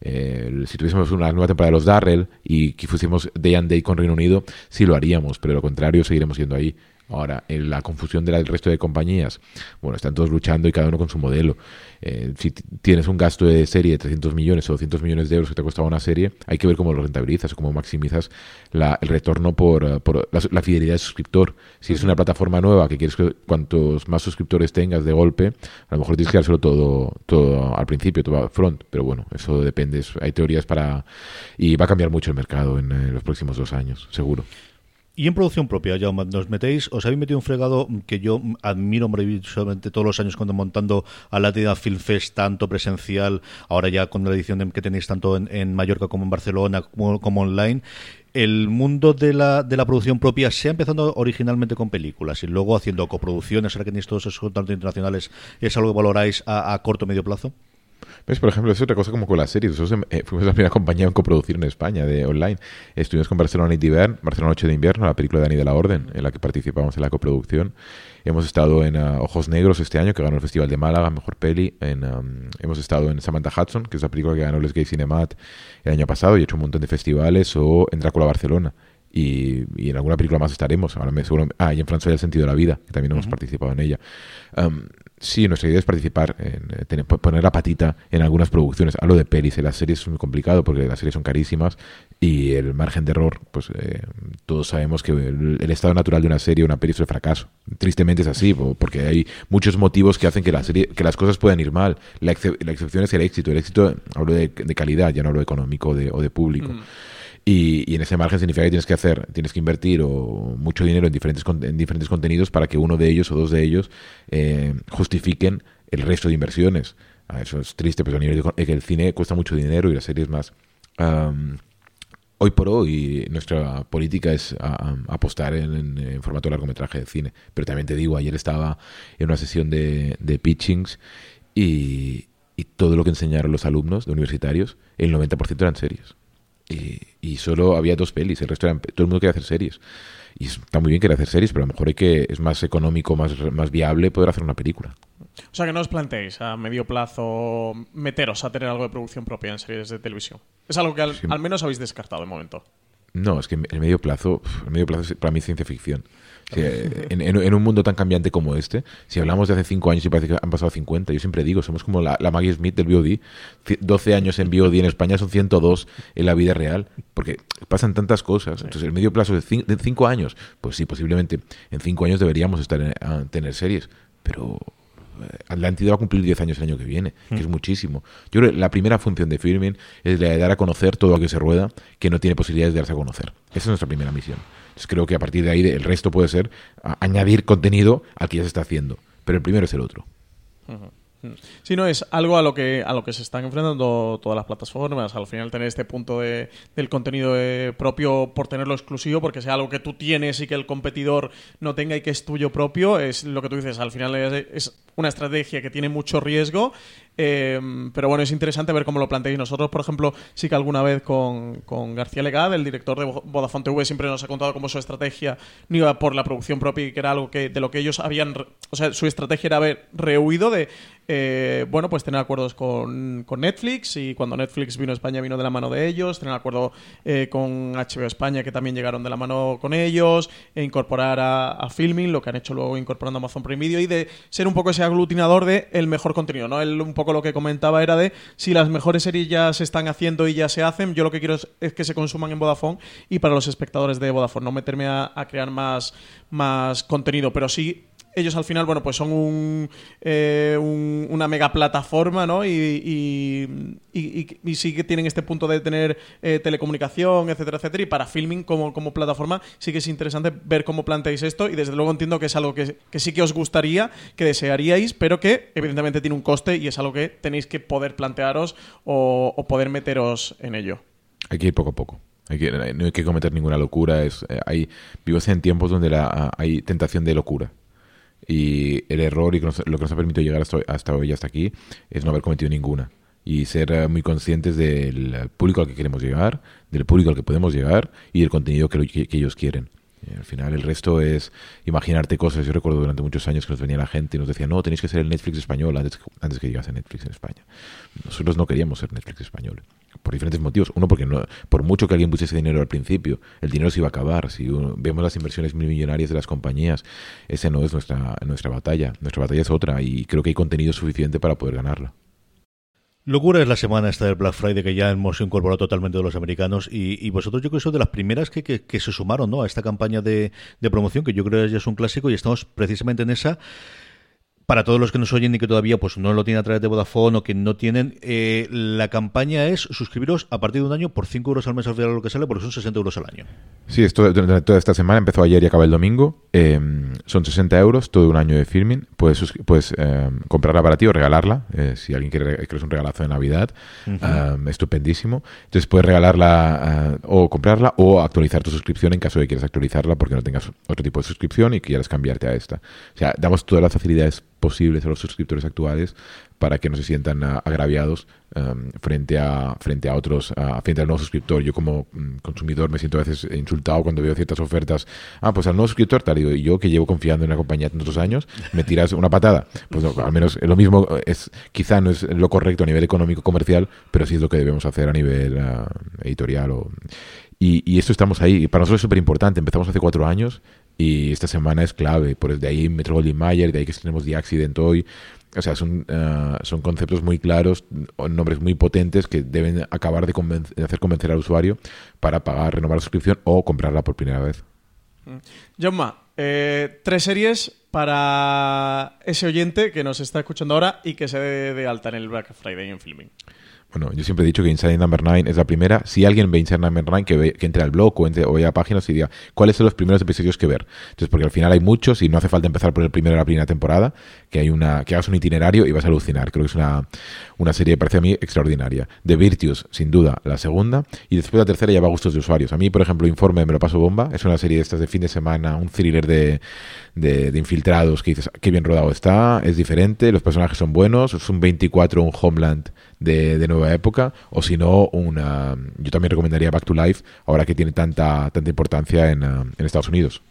eh, si tuviésemos una nueva temporada de los Darrell y que fuésemos Day and Day con Reino Unido, sí lo haríamos, pero de lo contrario seguiremos yendo ahí. Ahora, en la confusión del resto de compañías, bueno, están todos luchando y cada uno con su modelo. Eh, si tienes un gasto de serie de 300 millones o 200 millones de euros que te ha costado una serie, hay que ver cómo lo rentabilizas o cómo maximizas el retorno por, eh, la, fidelidad del suscriptor. Si es una plataforma nueva que quieres que cuantos más suscriptores tengas de golpe, a lo mejor tienes que dárselo todo, todo al principio, todo front, pero bueno, eso depende. Hay teorías para... y va a cambiar mucho el mercado en los próximos dos años, seguro. Y en producción propia, ya nos metéis, os habéis metido un fregado que yo admiro maravillosamente todos los años cuando montando a la Film Fest, tanto presencial, ahora ya con la edición que tenéis tanto en, Mallorca como en Barcelona, como, online el mundo de la, de la producción propia se ha empezado originalmente con películas y luego haciendo coproducciones, ahora que tenéis todos esos contratos internacionales, ¿es algo que valoráis a, a corto o medio plazo? ¿Ves? Por ejemplo, es otra cosa como con las series. Nosotros eh, fuimos la primera compañía en coproducir en España de online. Estuvimos con Barcelona Night Invern, Barcelona Noche de Invierno, la película de Dani de la Orden, en la que participamos en la coproducción. Hemos estado en uh, Ojos Negros este año, que ganó el Festival de Málaga, Mejor Peli. En, um, hemos estado en Samantha Hudson, que es la película que ganó el Gay Cinemat el año pasado y he hecho un montón de festivales, o en Drácula Barcelona. Y, en alguna película más estaremos. Ahora me, seguro, ah, y en Francia el sentido de la vida, que también hemos participado en ella. Um, Sí, nuestra idea es participar, en, eh, tener, poner la patita en algunas producciones. Hablo de pelis, en las series es muy complicado porque las series son carísimas y el margen de error, pues eh, todos sabemos que el, estado natural de una serie, una peli es el fracaso. Tristemente es así, porque hay muchos motivos que hacen que, la serie, que las cosas puedan ir mal. La, excepción es el éxito. El éxito, hablo de, calidad, ya no hablo de económico o de público. Y, en ese margen significa que tienes que hacer, tienes que invertir o mucho dinero en diferentes, en diferentes contenidos para que uno de ellos o dos de ellos eh, justifiquen el resto de inversiones. Ah, eso es triste, pero el cine cuesta mucho dinero y las series más. hoy por hoy nuestra política es apostar en, formato de largometraje de cine. Pero también te digo, ayer estaba en una sesión de, de pitchings y, y todo lo que enseñaron los alumnos de universitarios, el 90% eran series. Y, solo había dos pelis, el resto eran, todo el mundo quería hacer series. Y está muy bien querer hacer series, pero a lo mejor hay que, es más económico, más, más viable poder hacer una película. O sea, que no os planteéis a medio plazo meteros a tener algo de producción propia en series de televisión. Es algo que al, menos habéis descartado de momento. No, es que el medio plazo, el medio plazo es para mí ciencia ficción. En, en, un mundo tan cambiante como este, si hablamos de hace 5 años y parece que han pasado 50, yo siempre digo, somos como la, la Maggie Smith del BOD. 12 años en BOD en España son 102 en la vida real, porque pasan tantas cosas. Entonces, el medio plazo de 5 años, pues sí, posiblemente en 5 años deberíamos estar en, a tener series, pero eh, Atlántida va a cumplir 10 años el año que viene, que es muchísimo. Yo creo que la primera función de Firmin es la de dar a conocer todo lo que se rueda que no tiene posibilidades de darse a conocer. Esa es nuestra primera misión. Entonces creo que a partir de ahí el resto puede ser añadir contenido al que ya se está haciendo. Pero el primero es el otro. Si no, es algo a lo que a lo que se están enfrentando todas las plataformas. Al final tener este punto de, del contenido eh, propio por tenerlo exclusivo, porque sea algo que tú tienes y que el competidor no tenga y que es tuyo propio, es lo que tú dices. Al final es una estrategia que tiene mucho riesgo Em, pero bueno, es interesante ver cómo lo planteáis. Nosotros, por ejemplo, sí que alguna vez con, García Legad, el director de Vodafone TV, siempre nos ha contado cómo su estrategia no iba por la producción propia que era algo que de lo que ellos habían. O sea, su estrategia era haber rehuido de. Eh, bueno, pues tener acuerdos con, Netflix y cuando Netflix vino a España vino de la mano de ellos, tener acuerdo eh, con HBO España que también llegaron de la mano con ellos, e incorporar a, a, Filming, lo que han hecho luego incorporando Amazon Prime Video y de ser un poco ese aglutinador de el mejor contenido, ¿no? El un poco lo que comentaba era de si las mejores series ya se están haciendo y ya se hacen, yo lo que quiero es, que se consuman en Vodafone y para los espectadores de Vodafone, no meterme a, a crear más, más contenido, pero sí ellos al final, bueno, pues son un, eh, una mega plataforma, ¿no? Y, y, sí que tienen este punto de tener eh, telecomunicación, etcétera, etcétera. Y para filming como, como plataforma sí que es interesante ver cómo planteáis esto. Y desde luego entiendo que es algo que, sí que os gustaría, que desearíais, pero que evidentemente tiene un coste y es algo que tenéis que poder plantearos o, poder meteros en ello. Hay que ir poco a poco. Hay que, no hay que cometer ninguna locura. Es, eh, hay, vivimos en tiempos donde la, hay tentación de locura. Y el error y lo que nos ha permitido llegar hasta, hasta hoy, hasta aquí, es no haber cometido ninguna. Y ser eh, muy conscientes del público al que queremos llegar, del público al que podemos llegar y del contenido que, ellos quieren. al final el resto es imaginarte cosas. Yo recuerdo durante muchos años que nos venía la gente y nos decía, no, tenéis que ser el Netflix español antes, antes que llegase Netflix en España. Nosotros no queríamos ser Netflix español por diferentes motivos. Uno, porque no, por mucho que alguien pusiese dinero al principio, el dinero se iba a acabar. Si vemos las inversiones millonarias de las compañías, esa no es nuestra, nuestra batalla. Nuestra batalla es otra y creo que hay contenido suficiente para poder ganarla. Locura es la semana esta del Black Friday que ya hemos incorporado totalmente de los americanos y, vosotros yo creo que sois de las primeras que, que, se sumaron ¿no? a esta campaña de, de, promoción que yo creo que ya es un clásico y estamos precisamente en esa para todos los que nos oyen y que todavía pues no lo tienen a través de Vodafone o que no tienen, eh, la campaña es suscribiros a partir de un año por 5 euros al mes al final lo que sale, porque son 60 euros al año. Sí, esto durante toda esta semana, empezó ayer y acaba el domingo. Em, son 60 euros, todo un año de filming. Puedes, puedes em, comprarla para ti o regalarla, eh, si alguien quiere que es un regalazo de Navidad. Em, estupendísimo. Entonces puedes regalarla eh, o comprarla o actualizar tu suscripción en caso de que quieras actualizarla porque no tengas otro tipo de suscripción y quieras cambiarte a esta. O sea, damos todas las facilidades posibles a los suscriptores actuales para que no se sientan ah, agraviados em, frente a frente a otros frente al nuevo suscriptor yo como mm, consumidor me siento a veces insultado cuando veo ciertas ofertas ah pues al nuevo suscriptor tal y yo que llevo confiando en la compañía tantos años me tiras una patada pues al menos lo mismo es quizá no es lo correcto a nivel económico comercial pero sí es lo que debemos hacer a nivel ah, editorial o, y, y, esto estamos ahí. Para nosotros es súper importante. Empezamos hace cuatro años y esta semana es clave. Por de ahí Metro Goldwyn Mayer, de ahí que tenemos The Accident hoy. O sea, son, uh, son conceptos muy claros, nombres muy potentes que deben acabar de, hacer convencer al usuario para pagar, renovar la suscripción o comprarla por primera vez. Mm. Jomma, eh, tres series para ese oyente que nos está escuchando ahora y que se dé de alta en el Black Friday en Filming. Bueno, yo siempre he dicho que Inside Number 9 es la primera. Si alguien ve Inside Number 9, que, que entre al blog o, entre, o vaya a páginas y diga cuáles son los primeros episodios que ver. Entonces, porque al final hay muchos y no hace falta empezar por el primero de la primera temporada, que hay una que hagas un itinerario y vas a alucinar. Creo que es una, una serie, parece a mí, extraordinaria. The Virtues, sin duda, la segunda. Y después la tercera ya va a gustos de usuarios. A mí, por ejemplo, Informe me lo paso bomba. Es una serie de estas de fin de semana, un thriller de, de, infiltrados que dices, qué bien rodado está, es diferente, los personajes son buenos, es un 24, un Homeland de, nueva época, o si no, una, yo también recomendaría Back to Life, ahora que tiene tanta, tanta importancia en, uh, en Estados Unidos.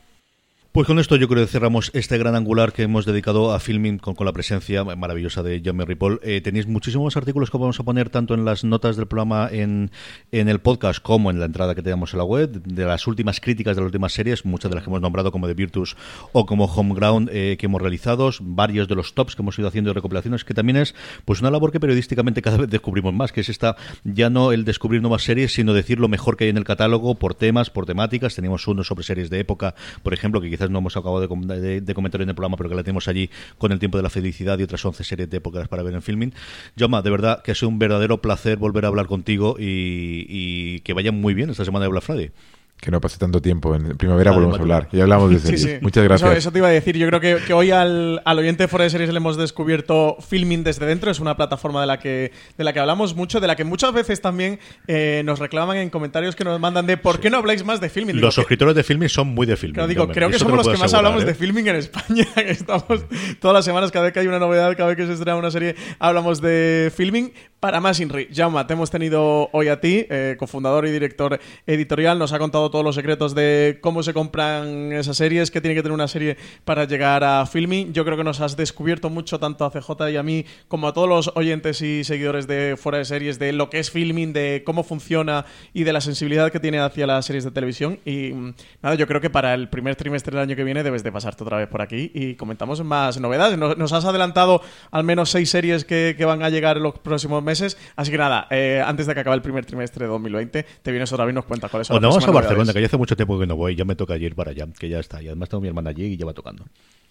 Pues con esto yo creo que cerramos este gran angular que hemos dedicado a filming con, con la presencia maravillosa de John Ripoll. Eh, tenéis muchísimos artículos que vamos a poner tanto en las notas del programa en, en el podcast como en la entrada que tenemos en la web, de las últimas críticas de las últimas series, muchas de las que hemos nombrado como de Virtus o como Homeground eh, que hemos realizado, varios de los tops que hemos ido haciendo de recopilaciones, que también es pues una labor que periodísticamente cada vez descubrimos más, que es esta ya no el descubrir nuevas series, sino decir lo mejor que hay en el catálogo por temas, por temáticas. Teníamos uno sobre series de época, por ejemplo, que quizás no hemos acabado de, comentar en el programa, pero que la tenemos allí con el tiempo de la felicidad y otras 11 series de épocas para ver en filming. Joma, de verdad que ha sido un verdadero placer volver a hablar contigo y, que vaya muy bien esta semana de Black Friday que no pase tanto tiempo. En primavera volvemos a hablar. Y hablamos de series. Muchas gracias. Eso, te iba a decir. Yo creo que, hoy al, oyente de Fuera de Series le hemos descubierto Filming desde dentro. Es una plataforma de la que, de la que hablamos mucho, de la que muchas veces también eh, nos reclaman en comentarios que nos mandan de ¿por qué no habláis más de Filming? Los suscriptores de Filming son muy de Filming. digo, creo que somos los que más hablamos de ¿eh? Filming en España. Estamos todas las semanas, cada vez que hay una novedad, cada vez que se estrena una serie, hablamos de Filming. Para más, Inri, Jaume, te hemos tenido hoy a ti, eh, cofundador y director editorial. Nos ha contado todos los secretos de cómo se compran esas series, qué tiene que tener una serie para llegar a filming. Yo creo que nos has descubierto mucho, tanto a CJ y a mí, como a todos los oyentes y seguidores de Fuera de Series, de lo que es filming, de cómo funciona y de la sensibilidad que tiene hacia las series de televisión. Y mm, nada, yo creo que para el primer trimestre del año que viene debes de pasarte otra vez por aquí y comentamos más novedades. Nos, has adelantado al menos seis series que, que van a llegar en los próximos meses. Así que nada, eh, antes de que acabe el primer trimestre de 2020, te vienes otra vez y nos cuentas cuáles son las a Barcelona, que ya hace mucho tiempo que no voy, ya me toca ir para allá, que ya está. Y además tengo mi hermana allí y ya va tocando.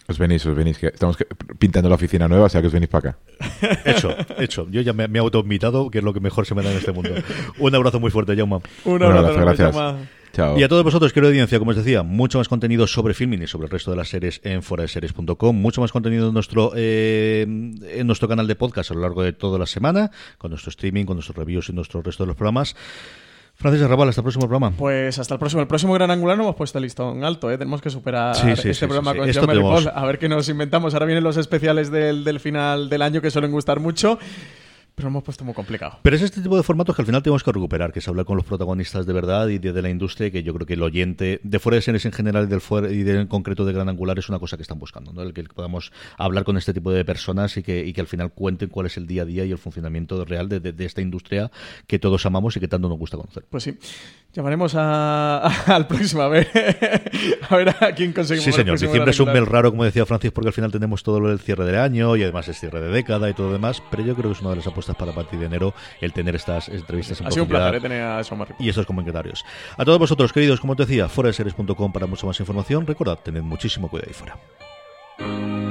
Os venís, os venís, que estamos pintando la oficina nueva, o sea que os venís para acá. Hecho, hecho. Yo ya me, he autoinvitado, que es lo que mejor se me da en este mundo. Un abrazo muy fuerte, Jauma. Un abrazo, gracias. Y a todos vosotros, querido audiencia, como os decía, mucho más contenido sobre filming y sobre el resto de las series en foraseries.com, mucho más contenido en nuestro, eh, en nuestro canal de podcast a lo largo de toda la semana, con nuestro streaming, con nuestros reviews y nuestro resto de los programas. Francis Arrabal, hasta el próximo programa. Pues hasta el próximo. El próximo Gran Angular no hemos puesto el listón alto, ¿eh? Tenemos que superar este programa con John A ver qué nos inventamos. Ahora vienen los especiales del, del final del año que suelen gustar mucho. Pero hemos puesto muy complicado. Pero es este tipo de formatos que al final tenemos que recuperar, que es hablar con los protagonistas de verdad y de, la industria, que yo creo que el oyente de fuera de series en general y, del fuera, y en concreto de Gran Angular es una cosa que están buscando, ¿no? El que podamos hablar con este tipo de personas y que, y que al final cuenten cuál es el día a día y el funcionamiento real de, de, esta industria que todos amamos y que tanto nos gusta conocer. Pues sí. Llamaremos a, al próximo a ver, a ver a quién conseguimos. Sí, señor. Diciembre es un mes raro, como decía Francis, porque al final tenemos todo lo del cierre del año y además es cierre de década y todo lo demás, pero yo creo que es una de las apuestas para partir de enero el tener estas entrevistas en Ha sido un placer eh, tener a Somar. Y estos comentarios. A todos vosotros, queridos, como te decía, foraseries.com para mucha más información. Recordad, tened muchísimo cuidado ahí fuera.